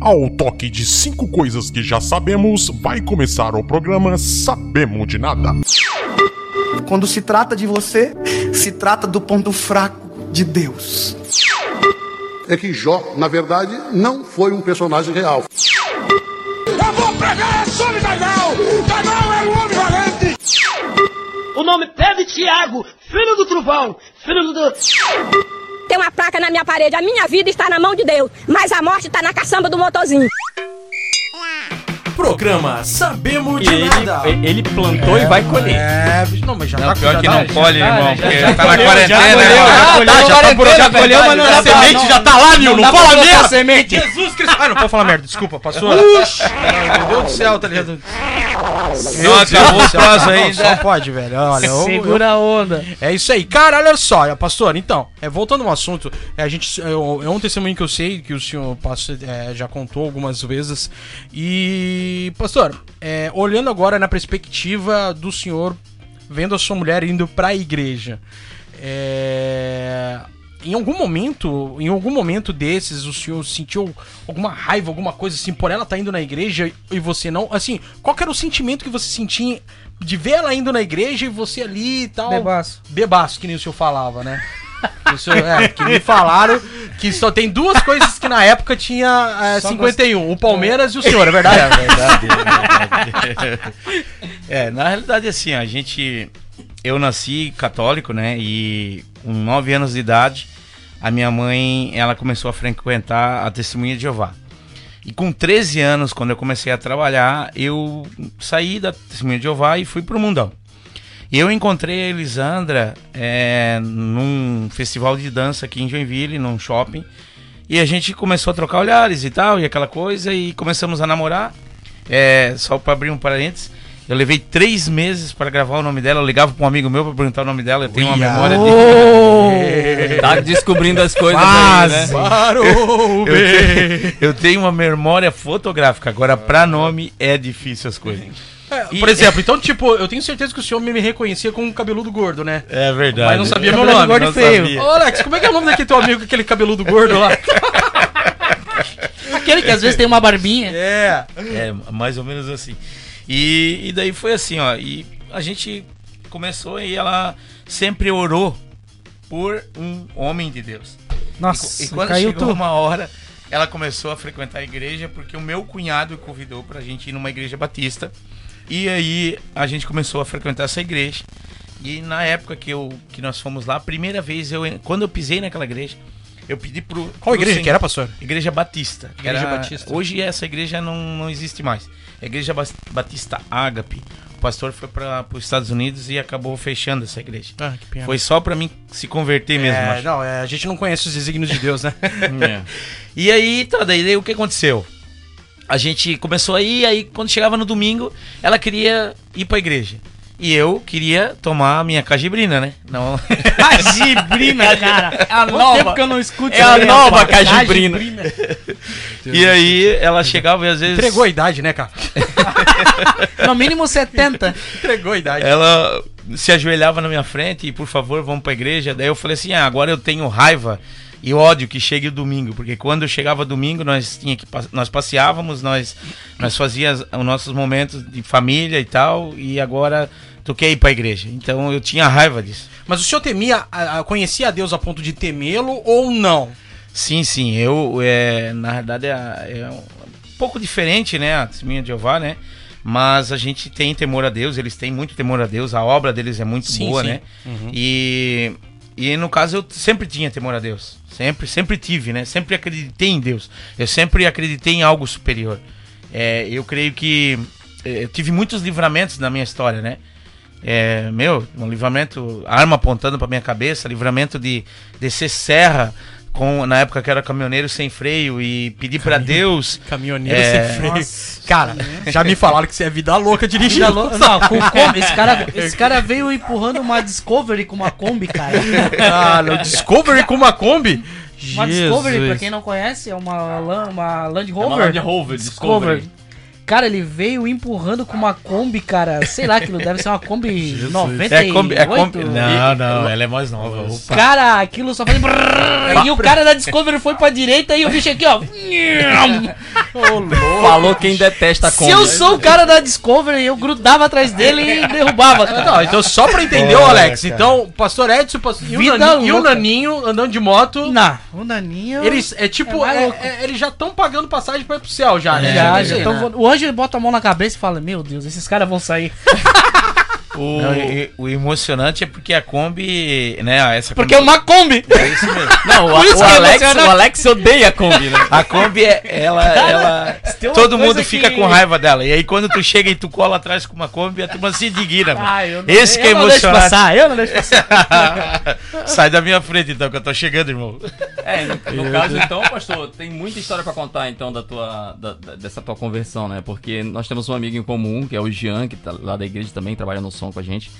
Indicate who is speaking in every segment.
Speaker 1: Ao toque de cinco coisas que já sabemos, vai começar o programa Sabemos de Nada.
Speaker 2: Quando se trata de você, se trata do ponto fraco de Deus.
Speaker 3: É que Jó, na verdade, não foi um personagem real.
Speaker 4: Eu vou pregar sobre Daniel! Daniel é um homem valente!
Speaker 5: O nome Pedro Tiago, filho do trovão, filho do.
Speaker 6: Tem uma placa na minha parede, a minha vida está na mão de Deus, mas a morte está na caçamba do motorzinho.
Speaker 7: Programa Sabemos de
Speaker 8: ele,
Speaker 7: Nada.
Speaker 8: ele plantou e vai colher.
Speaker 7: É, bicho, não, mas já
Speaker 9: Não,
Speaker 7: tá
Speaker 9: pior
Speaker 7: já
Speaker 9: que
Speaker 7: tá-
Speaker 9: não
Speaker 7: já
Speaker 9: colhe,
Speaker 7: tá-
Speaker 9: irmão,
Speaker 7: já-
Speaker 9: porque
Speaker 7: já
Speaker 9: tá na quarentena,
Speaker 7: já colheu, já colheu,
Speaker 9: tá, já
Speaker 7: já
Speaker 9: tá
Speaker 7: colheu, já mas não
Speaker 9: verdade.
Speaker 7: dá
Speaker 9: Semente
Speaker 7: não-
Speaker 9: já tá lá, Nil, não fala merda.
Speaker 7: semente.
Speaker 9: Jesus Cristo.
Speaker 7: Ah, não pode falar merda, desculpa, passou. Meu Deus do céu, tá ligado?
Speaker 9: Não acabou o prazo
Speaker 7: Não,
Speaker 9: ainda.
Speaker 7: Só pode, velho. Olha, eu-
Speaker 8: Segura
Speaker 7: eu-
Speaker 8: a onda.
Speaker 7: É isso aí. Cara, olha só, pastor, então, é, voltando ao assunto, é, a gente, é, um- é um testemunho que eu sei que o senhor pastor, é, já contou algumas vezes. E, pastor, é, olhando agora na perspectiva do senhor vendo a sua mulher indo pra igreja, é, em algum momento, em algum momento desses, o senhor sentiu alguma raiva, alguma coisa assim, por ela estar indo na igreja e você não? Assim, qual era o sentimento que você sentia de ver ela indo na igreja e você ali e tal?
Speaker 8: Bebaço.
Speaker 7: Bebaço, que nem o senhor falava, né? O senhor- é, que me falaram que só tem duas coisas que na época tinha é,
Speaker 8: Só
Speaker 7: 51, o Palmeiras e o senhor, é verdade?
Speaker 9: É verdade, é verdade. É, na realidade, assim, a gente. Eu nasci católico, né? E com 9 anos de idade, a minha mãe ela começou a frequentar a Testemunha de Jeová. E com 13 anos, quando eu comecei a trabalhar, eu saí da Testemunha de Jeová e fui pro mundão. E eu encontrei a Elisandra é, num festival de dança aqui em Joinville, num shopping. E a gente começou a trocar olhares e tal, e aquela coisa, e começamos a namorar. É, só para abrir um parênteses, eu levei três meses para gravar o nome dela. Eu ligava para um amigo meu para perguntar o nome dela. Eu tenho uma memória de.
Speaker 8: Tá descobrindo as coisas
Speaker 9: Quase.
Speaker 8: aí, né?
Speaker 7: Parou,
Speaker 9: Eu tenho, eu tenho uma memória fotográfica. Agora, para nome, é difícil as coisas.
Speaker 7: É, por exemplo, então, tipo, eu tenho certeza que o senhor me reconhecia como um cabeludo gordo, né?
Speaker 9: É verdade.
Speaker 7: Mas não sabia meu
Speaker 8: Cabeludo
Speaker 7: nome.
Speaker 8: gordo
Speaker 7: não
Speaker 8: feio.
Speaker 7: sabia. Ô, Alex, como é que é o nome daquele teu amigo, aquele cabeludo gordo lá?
Speaker 8: Aquele que às vezes tem uma barbinha.
Speaker 7: É.
Speaker 9: É, mais ou menos assim. E, e daí foi assim, ó. E a gente começou e ela sempre orou por um homem de Deus.
Speaker 8: Nossa,
Speaker 9: E quando
Speaker 8: caiu
Speaker 9: chegou
Speaker 8: tudo.
Speaker 9: uma hora, ela começou a frequentar a igreja porque o meu cunhado convidou pra gente ir numa igreja batista. E aí a gente começou a frequentar essa igreja. E na época que, eu, que nós fomos lá, a primeira vez, eu, quando eu pisei naquela igreja, eu pedi pro.
Speaker 7: Qual
Speaker 9: pro
Speaker 7: igreja
Speaker 9: senhor-
Speaker 7: que era, pastor?
Speaker 9: Igreja Batista.
Speaker 7: Igreja
Speaker 9: Era-
Speaker 7: Batista.
Speaker 9: Hoje essa igreja não, não existe mais. A Igreja Batista Ágape. O pastor foi para os Estados Unidos e acabou fechando essa igreja.
Speaker 7: Ah, que pena.
Speaker 9: Foi só para mim se converter mesmo.
Speaker 7: É,
Speaker 9: acho.
Speaker 7: não, é, a gente não conhece os desígnios de Deus, né?
Speaker 9: É. E aí, tá, daí, daí o que aconteceu? A gente começou aí, aí quando chegava no domingo, ela queria ir pra igreja. E eu queria tomar a minha cajibrina, né? Não.
Speaker 8: Cajibrina, cara. É a
Speaker 9: nova.
Speaker 8: tempo que eu não escuto
Speaker 9: É a nova
Speaker 8: palavra.
Speaker 9: cajibrina. e aí ela chegava e às vezes.
Speaker 7: Entregou a idade, né, cara?
Speaker 8: No mínimo 70.
Speaker 7: Entregou a idade.
Speaker 9: Ela se ajoelhava na minha frente e, por favor, vamos pra igreja. Daí eu falei assim: ah, agora eu tenho raiva e ódio que chegue o domingo, porque quando chegava domingo nós tinha que nós passeávamos, nós nós fazíamos os nossos momentos de família e tal, e agora tu quer ir pra igreja. Então eu tinha raiva disso.
Speaker 7: Mas o senhor temia, a- a- conhecia a Deus a ponto de temê-lo ou não?
Speaker 9: Sim, sim, eu é, na verdade é, é um pouco diferente, né, a testemunha de Jeová, né? Mas a gente tem temor a Deus, eles têm muito temor a Deus, a obra deles é muito
Speaker 7: Sim,
Speaker 9: boa,
Speaker 7: sim.
Speaker 9: né?
Speaker 7: Uhum.
Speaker 9: E, e no caso eu sempre tinha temor a Deus. Sempre, sempre tive, né? Sempre acreditei em Deus. Eu sempre acreditei em algo superior. É, eu creio que é, eu tive muitos livramentos na minha história, né? É, meu, um livramento, arma apontando pra minha cabeça, livramento de descer serra com na época que eu era caminhoneiro sem freio e pedir pra Deus
Speaker 7: Caminhoneiro
Speaker 9: É.
Speaker 7: sem freio.
Speaker 8: Nossa,
Speaker 7: cara, já me falaram que você é vida louca dirigindo.
Speaker 8: Vida louca. Não, com Kombi. Esse cara, esse cara veio empurrando uma Discovery com uma Kombi, cara.
Speaker 7: Ah, no Discovery com uma Kombi?
Speaker 8: Uma Discovery, pra
Speaker 7: Jesus.
Speaker 8: quem não conhece, é uma, uma Land
Speaker 10: É
Speaker 8: Rover.
Speaker 10: uma Land Rover, Discovery.
Speaker 8: Cara, ele veio empurrando com uma Kombi, cara. Sei lá, aquilo deve ser uma Kombi 98.
Speaker 9: é Kombi, é Kombi, não, não, ela é mais nova. Opa.
Speaker 8: Cara, aquilo só fazia. brrr, E o cara da Discovery foi pra direita e o bicho aqui, ó.
Speaker 10: Falou quem detesta a
Speaker 8: Se eu sou o cara da Discovery, eu grudava atrás dele e derrubava.
Speaker 7: Não, então só pra entender, ô, Alex. Então, o pastor Edson pastor- e, o Naninho, e o. Naninho andando de moto.
Speaker 8: Não, o Naninho.
Speaker 7: Eles, é tipo,
Speaker 8: É
Speaker 7: é- é- eles já estão pagando passagem pra ir pro céu já, né?
Speaker 8: Já, já tão
Speaker 7: né?
Speaker 8: voando. Ângelo bota a mão na cabeça e fala: Meu Deus, esses caras vão sair.
Speaker 9: O, Não, e- o emocionante é porque a Kombi, né, essa
Speaker 8: Porque é uma Kombi.
Speaker 9: É isso mesmo.
Speaker 10: Não, o,
Speaker 8: isso é
Speaker 10: Alex, o Alex odeia a Kombi, né?
Speaker 9: A Kombi, é, ela, ela todo mundo fica
Speaker 8: que-
Speaker 9: com raiva dela. E aí quando tu chega e tu cola atrás com uma Kombi, a turma se indigna. mano.
Speaker 8: Ah, eu não-
Speaker 9: Esse que é
Speaker 8: eu não deixo
Speaker 9: emocionante.
Speaker 8: passar, eu não deixo passar.
Speaker 9: Sai da minha frente então, que eu tô chegando, irmão.
Speaker 10: É, no, no caso, então, pastor, tem muita história pra contar, então, da tua, da- da- dessa tua conversão, né? Porque nós temos um amigo em comum, que é o Jean, que tá lá da igreja também, trabalha no som com a gente.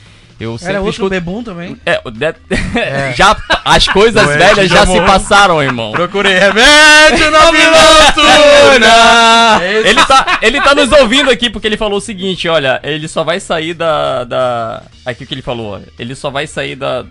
Speaker 10: Eu sempre
Speaker 8: Era outro
Speaker 10: escuto-
Speaker 8: bebum também.
Speaker 10: É, o de- já as coisas velhas já se passaram, irmão.
Speaker 7: Procurei remédio na noturna.
Speaker 10: Ele tá, ele tá nos ouvindo aqui porque ele falou o seguinte, olha, ele só vai sair da. da aqui o que ele falou, ó, ele só vai sair da.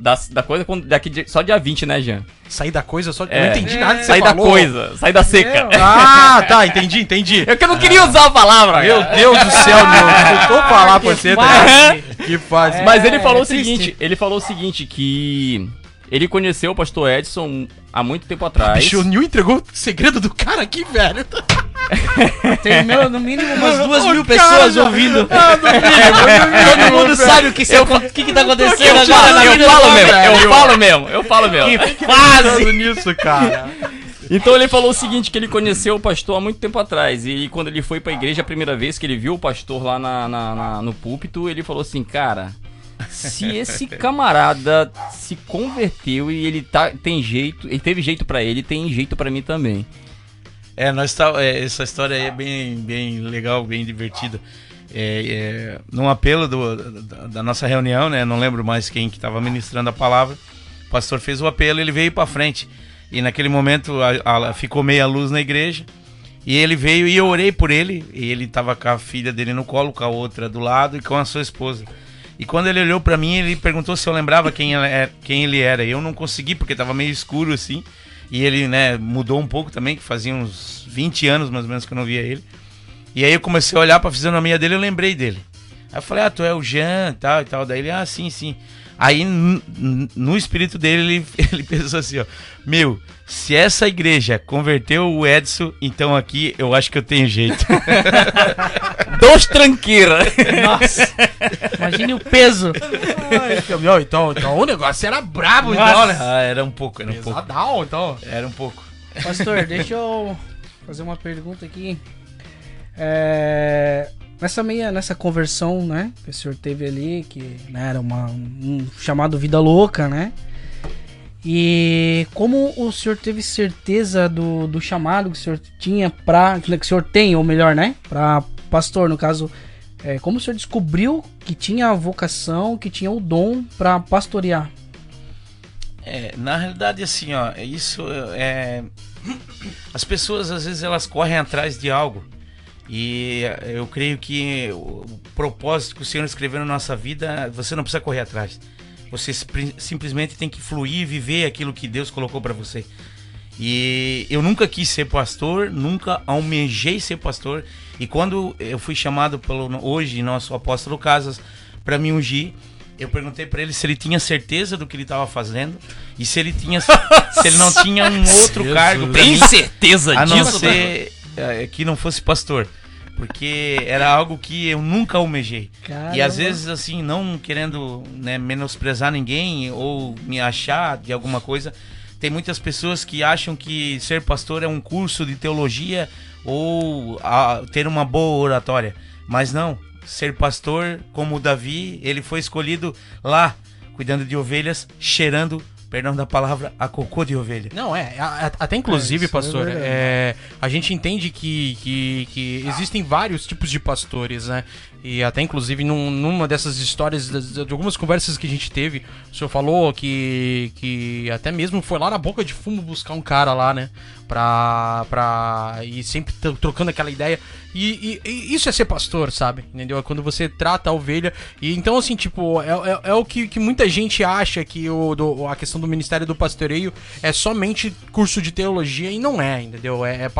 Speaker 10: Da, da coisa quando- daqui de- só dia 20, né, Jean?
Speaker 7: Sair da coisa só. Eu
Speaker 10: É.
Speaker 7: não entendi nada que você
Speaker 10: Sair da
Speaker 7: falou.
Speaker 10: coisa, sair da seca.
Speaker 7: Ah, tá, entendi, entendi.
Speaker 10: É que eu não queria usar a palavra.
Speaker 7: Meu. Deus do céu, meu. Tentou falar pra você, tá? Que fase.
Speaker 10: Mas ele
Speaker 8: É,
Speaker 10: falou
Speaker 8: é
Speaker 10: o
Speaker 8: triste.
Speaker 10: seguinte, ele falou o seguinte que ele conheceu o pastor Edson há muito tempo atrás.
Speaker 7: Bicho, o Nil entregou o segredo do cara aqui, velho.
Speaker 8: Tem meu, no mínimo umas duas
Speaker 7: O
Speaker 8: mil
Speaker 7: cara
Speaker 8: pessoas
Speaker 7: já-
Speaker 8: ouvindo.
Speaker 7: Ah, mínimo,
Speaker 8: Todo mundo sabe o que, se- o que, que tá acontecendo
Speaker 10: Eu
Speaker 8: agora
Speaker 10: falo, eu
Speaker 8: vida
Speaker 10: falo mesmo, eu falo mesmo, eu falo mesmo.
Speaker 8: Que fase!
Speaker 7: pensando nisso, cara.
Speaker 10: Então ele falou o seguinte, que ele conheceu o pastor há muito tempo atrás. E quando ele foi pra igreja a primeira vez, que ele viu o pastor lá na, na- na- no púlpito, ele falou assim, cara, se esse camarada se converteu e ele tá, tem jeito, ele teve jeito pra ele, tem jeito pra mim também.
Speaker 9: É, nós tá, é, essa história aí é bem, bem legal, bem divertida. É, é, num apelo do- da, da nossa reunião, né? Não lembro mais quem que estava ministrando a palavra. O pastor fez o apelo, ele veio para frente. E naquele momento a- a- ficou meia luz na igreja. E ele veio e eu orei por ele. E ele estava com a filha dele no colo, com a outra do lado e com a sua esposa. E quando ele olhou para mim, ele perguntou se eu lembrava quem, ela é- quem ele era. E eu não consegui, porque estava meio escuro assim. E ele, né, mudou um pouco também, que fazia uns 20 anos mais ou menos que eu não via ele. E aí eu comecei a olhar pra fisionomia dele e eu lembrei dele. Aí eu falei, ah, tu é o Jean tal e tal. Daí ele, ah, sim, sim. Aí no espírito dele, ele, ele pensou assim, ó, meu, se essa igreja converteu o Edson, então aqui eu acho que eu tenho jeito.
Speaker 10: Dos tranqueira.
Speaker 8: Nossa, imagine o peso.
Speaker 7: Meu, então, então o negócio era brabo,
Speaker 8: Nossa.
Speaker 7: então, né?
Speaker 9: ah, era um pouco, era um pouco.
Speaker 7: Pesadão, então.
Speaker 9: Era um pouco.
Speaker 8: Pastor, deixa eu fazer uma pergunta aqui. É, nessa meia, nessa conversão, né, que o senhor teve ali, que né, era uma, um chamado vida louca, né? E como o senhor teve certeza do, do chamado que o senhor tinha pra. Que o senhor tem, ou melhor, né? Pra pastor, no caso. É, como o senhor descobriu que tinha a vocação, que tinha o dom pra pastorear?
Speaker 9: É, na realidade, assim, ó, isso é. As pessoas às vezes elas correm atrás de algo. E eu creio que o propósito que o Senhor escreveu na nossa vida, você não precisa correr atrás. Você simplesmente tem que fluir e viver aquilo que Deus colocou para você. E eu nunca quis ser pastor, nunca almejei ser pastor. E quando eu fui chamado pelo hoje nosso apóstolo Casas para me ungir, eu perguntei para ele se ele tinha certeza do que ele estava fazendo e se ele tinha se ele não tinha um outro
Speaker 7: Jesus.
Speaker 9: cargo
Speaker 10: Tem
Speaker 9: mim
Speaker 10: certeza
Speaker 9: a não
Speaker 10: disso?
Speaker 9: ser eh, que não fosse pastor. Porque era algo que eu nunca almejei. E
Speaker 8: Caramba.
Speaker 9: às vezes, assim, não querendo né, menosprezar ninguém ou me achar de alguma coisa, tem muitas pessoas que acham que ser pastor é um curso de teologia ou ah, ter uma boa oratória. Mas não. Ser pastor, como Davi, ele foi escolhido lá, cuidando de ovelhas, cheirando, perdão da palavra, a cocô de ovelha.
Speaker 7: Não, é. a- a- Até inclusive,
Speaker 8: É, é
Speaker 7: pastor,
Speaker 8: verdade.
Speaker 7: é, a gente entende que, que, que existem vários tipos de pastores, né? E até inclusive num- numa dessas histórias, de algumas conversas que a gente teve, o senhor falou que, que até mesmo foi lá na boca de fumo buscar um cara lá, né? Pra. pra e sempre trocando aquela ideia. E, e- e isso é ser pastor, sabe? Entendeu? É quando você trata a ovelha. E então, assim, tipo, é, é, é o que, que muita gente acha que o, do- a questão do ministério do pastoreio é somente curso de teologia e não é, entendeu? É, é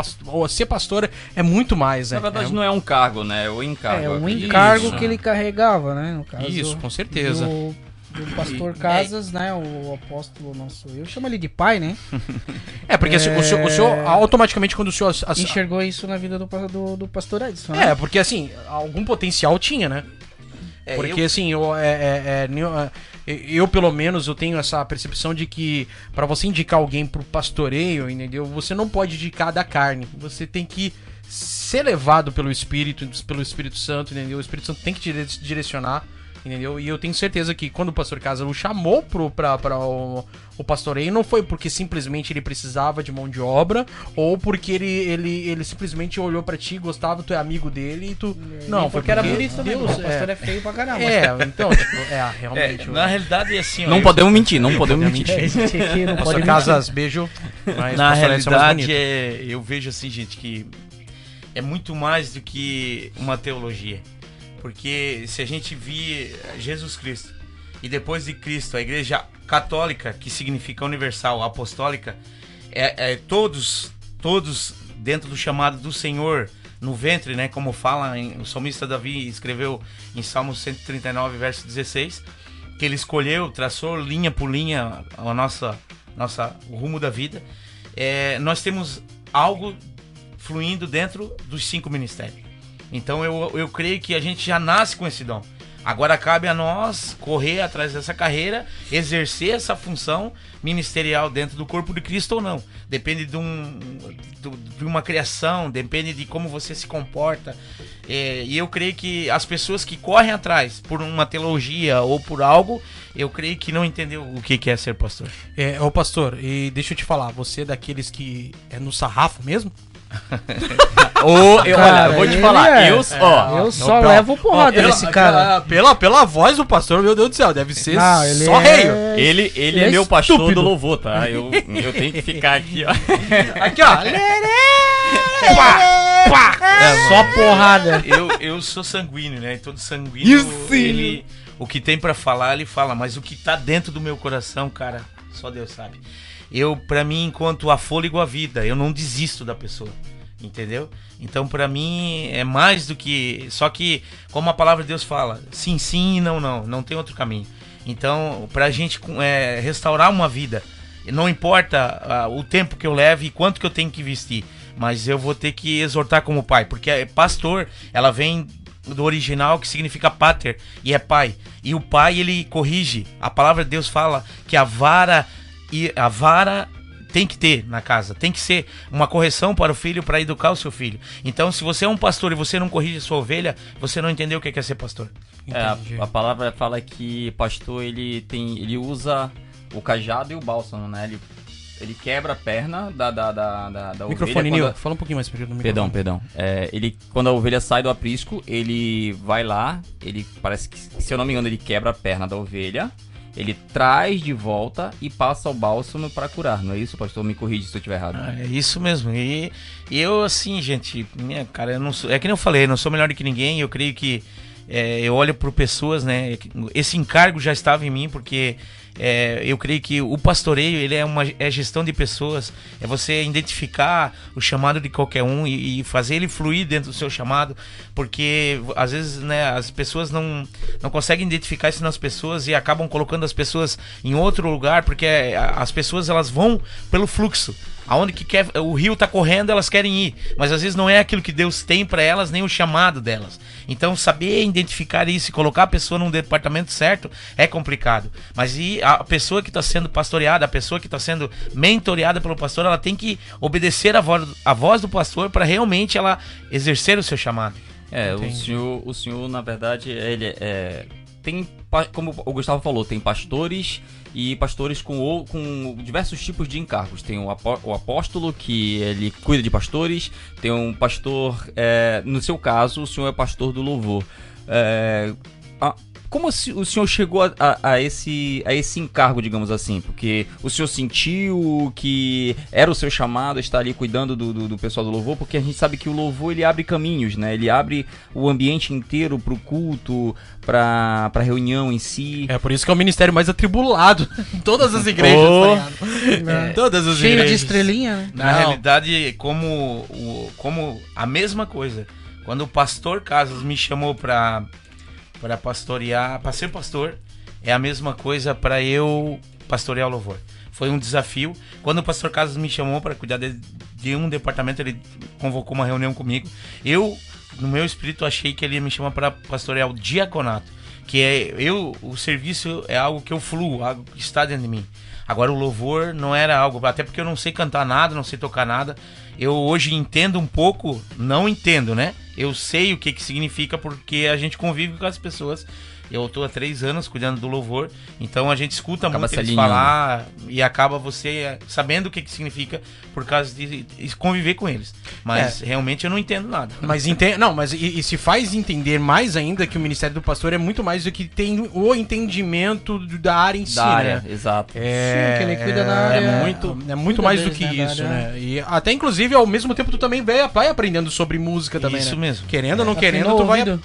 Speaker 7: ser pastor é muito mais, né?
Speaker 10: Na verdade,
Speaker 7: é,
Speaker 10: não é um cargo, né? É o encargo.
Speaker 8: É, um encargo
Speaker 7: Isso.
Speaker 8: que ele carregava, né? No caso,
Speaker 7: Isso, com certeza.
Speaker 8: Do, do pastor Casas, né? O apóstolo nosso. Eu chamo ele de pai, né?
Speaker 7: É, porque assim, o, senhor, o senhor, automaticamente, quando o senhor.
Speaker 8: Enxergou isso na vida do, do, do pastor Edson. né?
Speaker 7: É, porque assim, algum potencial tinha, né?
Speaker 9: É,
Speaker 7: porque
Speaker 9: eu-
Speaker 7: assim, eu, é, é- é, é, eu, pelo menos, eu tenho essa percepção de que pra você indicar alguém pro pastoreio, entendeu? Você não pode indicar da carne. Você tem que ser levado pelo Espírito, pelo Espírito Santo, entendeu? O Espírito Santo tem que te dire- direcionar, entendeu? E eu tenho certeza que quando o pastor Casa o chamou pro, pra, pra o, o pastoreio, não foi porque simplesmente ele precisava de mão de obra, ou porque ele, ele, ele simplesmente olhou pra ti, gostava, tu é amigo dele e tu. Não,
Speaker 8: Nem
Speaker 7: foi
Speaker 8: porque era bonito também.
Speaker 7: Deus,
Speaker 8: O pastor é feio pra caramba.
Speaker 7: é, então, tipo, é,
Speaker 9: É,
Speaker 7: realmente.
Speaker 9: na realidade, assim, ó,
Speaker 10: Não
Speaker 9: eu-
Speaker 10: podemos mentir, não podemos mentir.
Speaker 8: É, aqui não pode
Speaker 7: Pastor
Speaker 8: mentir.
Speaker 7: Casas, beijo. Mas
Speaker 9: Na
Speaker 7: é
Speaker 9: realidade, é, eu vejo assim, gente, que é muito mais do que uma teologia. Porque se a gente vir Jesus Cristo e depois de Cristo, a igreja católica, que significa universal, apostólica, é, é todos, todos dentro do chamado do Senhor no ventre, né? Como fala em- o salmista Davi escreveu em Salmo 139, verso 16, que ele escolheu, traçou linha por linha a nossa, nossa, o rumo da vida. É, nós temos algo fluindo dentro dos cinco ministérios. Então eu, eu creio que a gente já nasce com esse dom. Agora cabe a nós correr atrás dessa carreira, exercer essa função ministerial dentro do corpo de Cristo ou não. Depende de, um, de uma criação, depende de como você se comporta. É, e eu creio que as pessoas que correm atrás por uma teologia ou por algo, eu creio que não entendeu o que que é ser pastor.
Speaker 7: É, ô pastor, e deixa eu te falar, você é daqueles que é no sarrafo mesmo?
Speaker 10: Ô, eu-
Speaker 8: Cara,
Speaker 10: olha, eu vou te
Speaker 8: ele
Speaker 10: falar.
Speaker 8: é.
Speaker 10: Eu, ó,
Speaker 8: Eu só
Speaker 7: pela-
Speaker 8: levo porrada
Speaker 7: pela-
Speaker 8: desse cara.
Speaker 7: Pela, pela, pela voz do pastor, meu Deus do céu, deve ser
Speaker 8: Não, ele
Speaker 7: só
Speaker 8: é-
Speaker 7: reio.
Speaker 10: ele, ele
Speaker 8: Ele
Speaker 10: é,
Speaker 8: é
Speaker 10: meu pastor
Speaker 8: estúpido.
Speaker 10: do louvor, tá? Eu, eu tenho que ficar aqui, ó.
Speaker 7: Aqui, ó.
Speaker 8: É só porrada.
Speaker 9: eu, eu sou sanguíneo, né? E todo sanguíneo, ele, o que tem pra falar, ele fala, mas o que tá dentro do meu coração, cara, só Deus sabe. Eu, pra mim, enquanto a fôlego a vida, eu não desisto da pessoa, entendeu? Então, pra mim, é mais do que. Só que, como a palavra de Deus fala, sim, sim e não, não, não tem outro caminho. Então, pra gente é, restaurar uma vida, não importa ah, o tempo que eu leve e quanto que eu tenho que vestir, mas eu vou ter que exortar como pai, porque é pastor, ela vem do original que significa pater e é pai. E o pai ele corrige. A palavra de Deus fala que a vara e a vara tem que ter na casa, tem que ser uma correção para o filho para educar o seu filho. Então, se você é um pastor e você não corrige a sua ovelha, você não entendeu o que é ser pastor.
Speaker 10: É, a, palavra fala que pastor ele tem, ele usa o cajado e o bálsamo, né? Ele, ele quebra a perna da da da, da, da
Speaker 7: Microfone,
Speaker 10: ovelha. Quando-
Speaker 7: Fala um pouquinho mais perto do microfone.
Speaker 10: Perdão, perdão. É, ele, quando a ovelha sai do aprisco, ele vai lá, ele parece que, se eu não me engano, ele quebra a perna da ovelha, ele traz de volta e passa o bálsamo para curar. Não é isso, pastor? Me corrige se eu estiver errado.
Speaker 9: Ah, é isso mesmo. E, e eu, assim, gente, minha, cara, eu não sou. É que nem eu falei, eu não sou melhor do que ninguém. Eu creio que é, eu olho por pessoas, né? Esse encargo já estava em mim, porque é, eu creio que o pastoreio ele é uma é gestão de pessoas, é você identificar o chamado de qualquer um e, e fazer ele fluir dentro do seu chamado, porque às vezes né, as pessoas não, não conseguem identificar isso nas pessoas e acabam colocando as pessoas em outro lugar, porque é, as pessoas elas vão pelo fluxo. Aonde que quer, o rio tá correndo, elas querem ir, mas às vezes não é aquilo que Deus tem para elas, nem o chamado delas. Então, saber identificar isso e colocar a pessoa num departamento certo é complicado. Mas e a pessoa que está sendo pastoreada, a pessoa que está sendo mentoreada pelo pastor, ela tem que obedecer a voz, a voz do pastor para realmente ela exercer o seu chamado.
Speaker 10: É, o senhor, o senhor, na verdade, ele é. Tem, como o Gustavo falou, tem pastores e pastores com, com diversos tipos de encargos. Tem o, o apóstolo, que ele cuida de pastores, tem um pastor, é, no seu caso, o senhor é pastor do louvor. É, a- como o senhor chegou a, a- a esse, a esse encargo, digamos assim? Porque o senhor sentiu que era o seu chamado estar ali cuidando do, do, do pessoal do louvor? Porque a gente sabe que o louvor ele abre caminhos, né? Ele abre o ambiente inteiro pro culto, pra, pra reunião em si.
Speaker 7: É por isso que é o ministério mais atribulado em todas as igrejas,
Speaker 10: Oh.
Speaker 7: tá? Todas as
Speaker 8: Cheio de
Speaker 7: igrejas.
Speaker 8: estrelinha, né?
Speaker 9: Na
Speaker 7: Não.
Speaker 9: realidade, como, o, como a mesma coisa. Quando o pastor Casas me chamou pra, pra pastorear, pra ser pastor, é a mesma coisa pra eu pastorear o louvor. Foi um desafio. Quando o pastor Casas me chamou pra cuidar de, de um departamento, ele convocou uma reunião comigo. Eu, no meu espírito, achei que ele ia me chamar pra pastorear o diaconato. Que é eu, o serviço é algo que eu fluo, algo que está dentro de mim. Agora o louvor não era algo, até porque eu não sei cantar nada, não sei tocar nada. Eu hoje entendo um pouco, não entendo, né? Eu sei o que que significa porque a gente convive com as pessoas. Eu tô há três anos cuidando do louvor, então a gente escuta
Speaker 10: Acaba
Speaker 9: muito eles
Speaker 10: alinhando.
Speaker 9: falar e acaba você eh, sabendo o que que significa por causa de conviver com eles. Mas realmente eu não entendo nada.
Speaker 7: Mas entende, não, mas e, e se faz entender mais ainda que o ministério do pastor é muito mais do que tem o entendimento do- da área em si,
Speaker 10: Da área,
Speaker 7: né?
Speaker 10: exato.
Speaker 7: É,
Speaker 8: Sim, que ele cuida da área-
Speaker 7: É muito, é muito mais do que
Speaker 8: né,
Speaker 7: isso, né? E até inclusive ao mesmo tempo tu também vai, vai aprendendo sobre música também,
Speaker 9: Isso
Speaker 7: né?
Speaker 9: mesmo.
Speaker 7: Querendo ou não querendo, tu vai
Speaker 8: ouvido?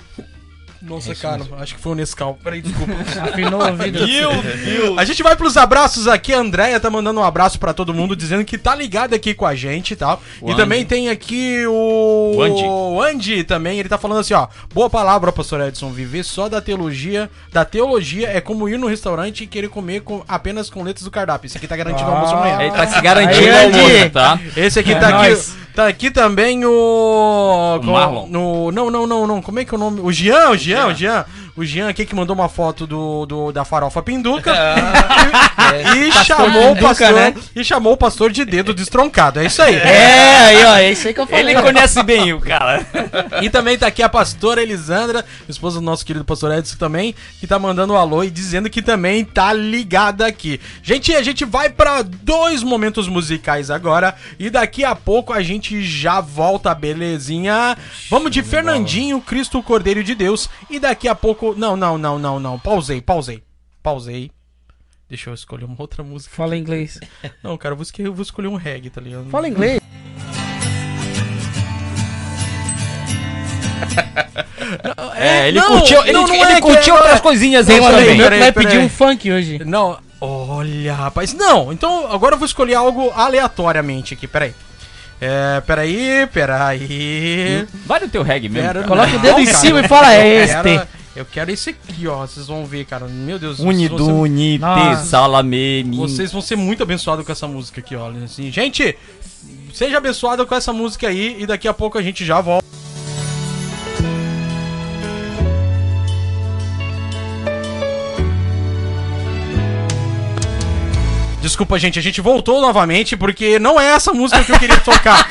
Speaker 7: Nossa,
Speaker 9: isso
Speaker 7: cara, acho que foi o Nescau. Peraí, desculpa.
Speaker 8: Afinou o ouvido.
Speaker 7: A gente vai pros abraços aqui. A Andréia tá mandando um abraço pra todo mundo, dizendo que tá ligado aqui com a gente e tal.
Speaker 10: O
Speaker 7: e
Speaker 10: Andy.
Speaker 7: também tem aqui o.
Speaker 10: O Andy.
Speaker 7: o Andy também. Ele tá falando assim, ó. Boa palavra, pastor Edson. Viver só da teologia. Da teologia é como ir no restaurante e querer comer com- apenas com letras do cardápio. Esse aqui tá garantindo o almoço amanhã.
Speaker 10: Ele tá se garantindo
Speaker 8: Aí,
Speaker 10: almoço, tá?
Speaker 7: Esse aqui
Speaker 8: É
Speaker 7: tá aqui. Tá aqui também o.
Speaker 10: O Marlon.
Speaker 7: No, não, não, não, não. Como é que é o nome? O Jean, o Jean, o Jean. O Jean aqui que mandou uma foto do, do- da farofa pinduca. e, e chamou o
Speaker 8: Pinduca,
Speaker 7: pastor.
Speaker 8: né?
Speaker 7: E chamou o pastor de dedo destroncado. É isso aí.
Speaker 8: É, aí, ó, é isso aí que eu falei.
Speaker 10: Ele conhece bem o cara.
Speaker 7: E também tá aqui a pastora Elisandra, esposa do nosso querido pastor Edson também, que tá mandando um alô e dizendo que também tá ligada aqui. Gente, a gente vai pra dois momentos musicais agora e daqui a pouco a gente já volta, belezinha? Vamos de Fernandinho, Cristo Cordeiro de Deus e daqui a pouco... Não, não, não, não, não. Pausei, pausei. Pausei. Deixa eu escolher uma outra música.
Speaker 8: Fala inglês.
Speaker 7: Não, cara, eu vou escolher, eu vou escolher um reggae, tá ligado?
Speaker 8: Fala inglês.
Speaker 10: É, ele
Speaker 7: não,
Speaker 10: curtiu, ele,
Speaker 7: não, não
Speaker 10: ele
Speaker 7: é
Speaker 10: curtiu
Speaker 7: é-
Speaker 10: outras coisinhas aí também.
Speaker 8: meu vai pedir um funk hoje.
Speaker 7: Não, olha, rapaz. Não, então agora eu vou escolher algo aleatoriamente aqui, peraí. É, peraí, peraí.
Speaker 10: Vai no teu reggae mesmo.
Speaker 7: Pera-
Speaker 10: cara.
Speaker 8: Coloca o
Speaker 7: Não,
Speaker 8: dedo em
Speaker 7: cara,
Speaker 8: cima e fala, é este.
Speaker 7: Eu quero esse aqui, ó. Vocês vão ver, cara. Meu Deus
Speaker 10: Uniduni, salamene.
Speaker 7: Vocês vão ser muito abençoados com essa música aqui, olha. Assim, gente, seja abençoado com essa música aí e daqui a pouco a gente já volta. Desculpa, gente, a gente voltou novamente porque não é essa música que eu queria tocar.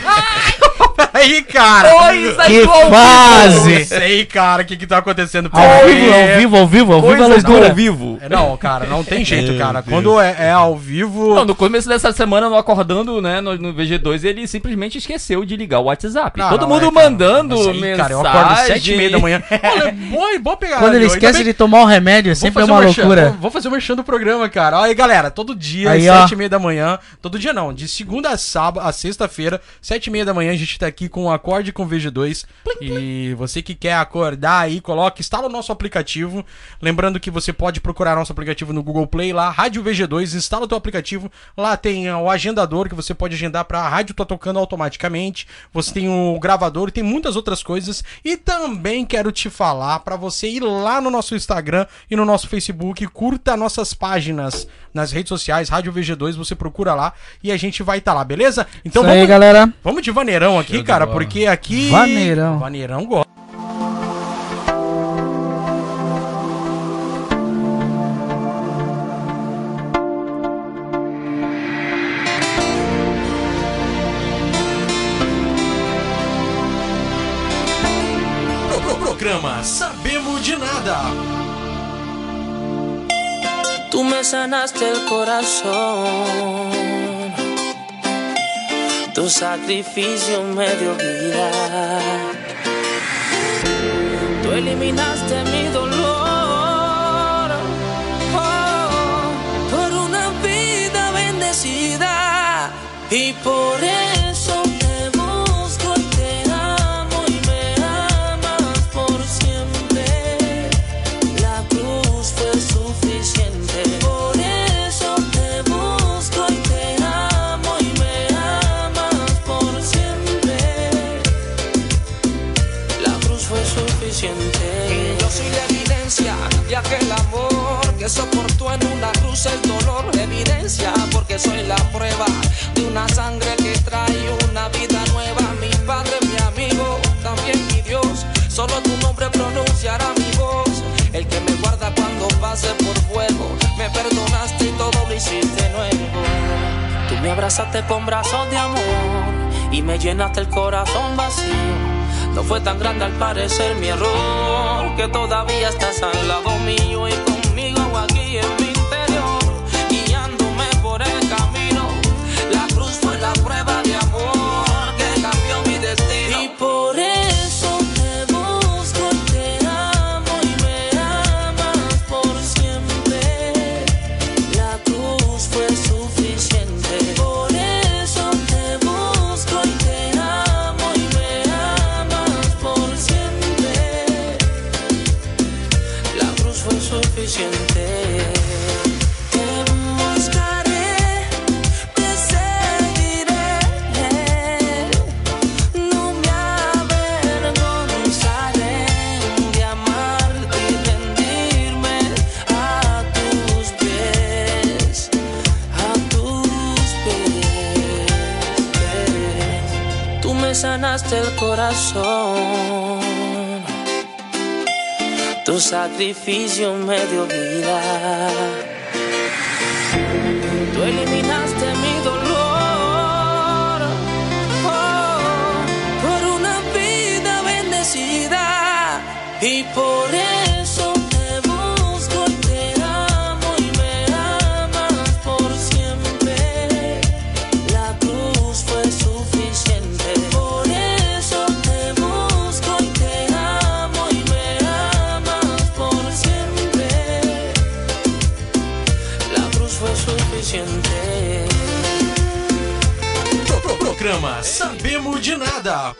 Speaker 7: Peraí, cara.
Speaker 10: Coisa
Speaker 8: Que
Speaker 10: do ao vivo.
Speaker 8: fase!
Speaker 7: Não sei, cara, o que que tá acontecendo.
Speaker 8: Ao vivo, ao vivo, ao vivo, ao vivo loucura.
Speaker 10: ao vivo.
Speaker 7: É, Não, cara, não tem jeito, cara. Quando é, é ao vivo.
Speaker 10: Não, no começo dessa semana, no acordando, né, no, no VG2, ele simplesmente esqueceu de ligar o WhatsApp.
Speaker 7: Não,
Speaker 10: Todo
Speaker 7: não,
Speaker 10: mundo
Speaker 7: é, cara.
Speaker 10: mandando
Speaker 7: aí,
Speaker 10: mensagem.
Speaker 7: Cara, eu acordo às sete e meia da manhã. Olha, boa, boa pegada.
Speaker 8: Quando ele esquece
Speaker 7: bem-
Speaker 8: de tomar o remédio, sempre é uma
Speaker 7: merchan,
Speaker 8: loucura.
Speaker 7: Vou, vou fazer o merchan do programa, cara. Olha aí, galera, todo dia,
Speaker 8: Aí,
Speaker 7: às sete e meia da manhã. Todo dia não, de segunda a sábado, a sexta-feira, sete e meia da manhã, a gente tá aqui com o Acorde com VG2. E você que quer acordar aí, coloca, instala o nosso aplicativo. Lembrando que você pode procurar nosso aplicativo no Google Play lá, Rádio VG2, instala o teu aplicativo. Lá tem ó, o agendador que você pode agendar pra rádio tá tocando automaticamente. Você tem o gravador e tem muitas outras coisas. E também quero te falar pra você ir lá no nosso Instagram e no nosso Facebook, curta nossas páginas nas redes sociais, Rádio VG2, você procura lá e a gente vai estar lá, beleza? Então
Speaker 8: Isso aí,
Speaker 7: vamos,
Speaker 8: galera.
Speaker 7: vamos de vaneirão aqui,
Speaker 10: de
Speaker 7: cara,
Speaker 10: bola.
Speaker 7: porque aqui
Speaker 8: Vaneirão.
Speaker 7: Vaneirão gosta. Pro- pro- Programa Sabemos de Nada.
Speaker 11: Tú me sanaste el corazón. Tu sacrificio me dio vida. Tú eliminaste mi dolor oh, por una vida bendecida y por eso en una cruz el dolor. Evidencia porque soy la prueba de una sangre que trae una vida nueva. Mi padre, mi amigo, también mi Dios. Solo tu nombre pronunciará mi voz. El que me guarda cuando pase por fuego. Me perdonaste y todo lo hiciste nuevo. Tú me abrazaste con brazos de amor y me llenaste el corazón vacío. No fue tan grande al parecer mi error que todavía estás al lado mío y give me. Corazón. Tu sacrificio me dio vida. Suficiente.
Speaker 7: Pro- pro- Programa Sabemos de Nada.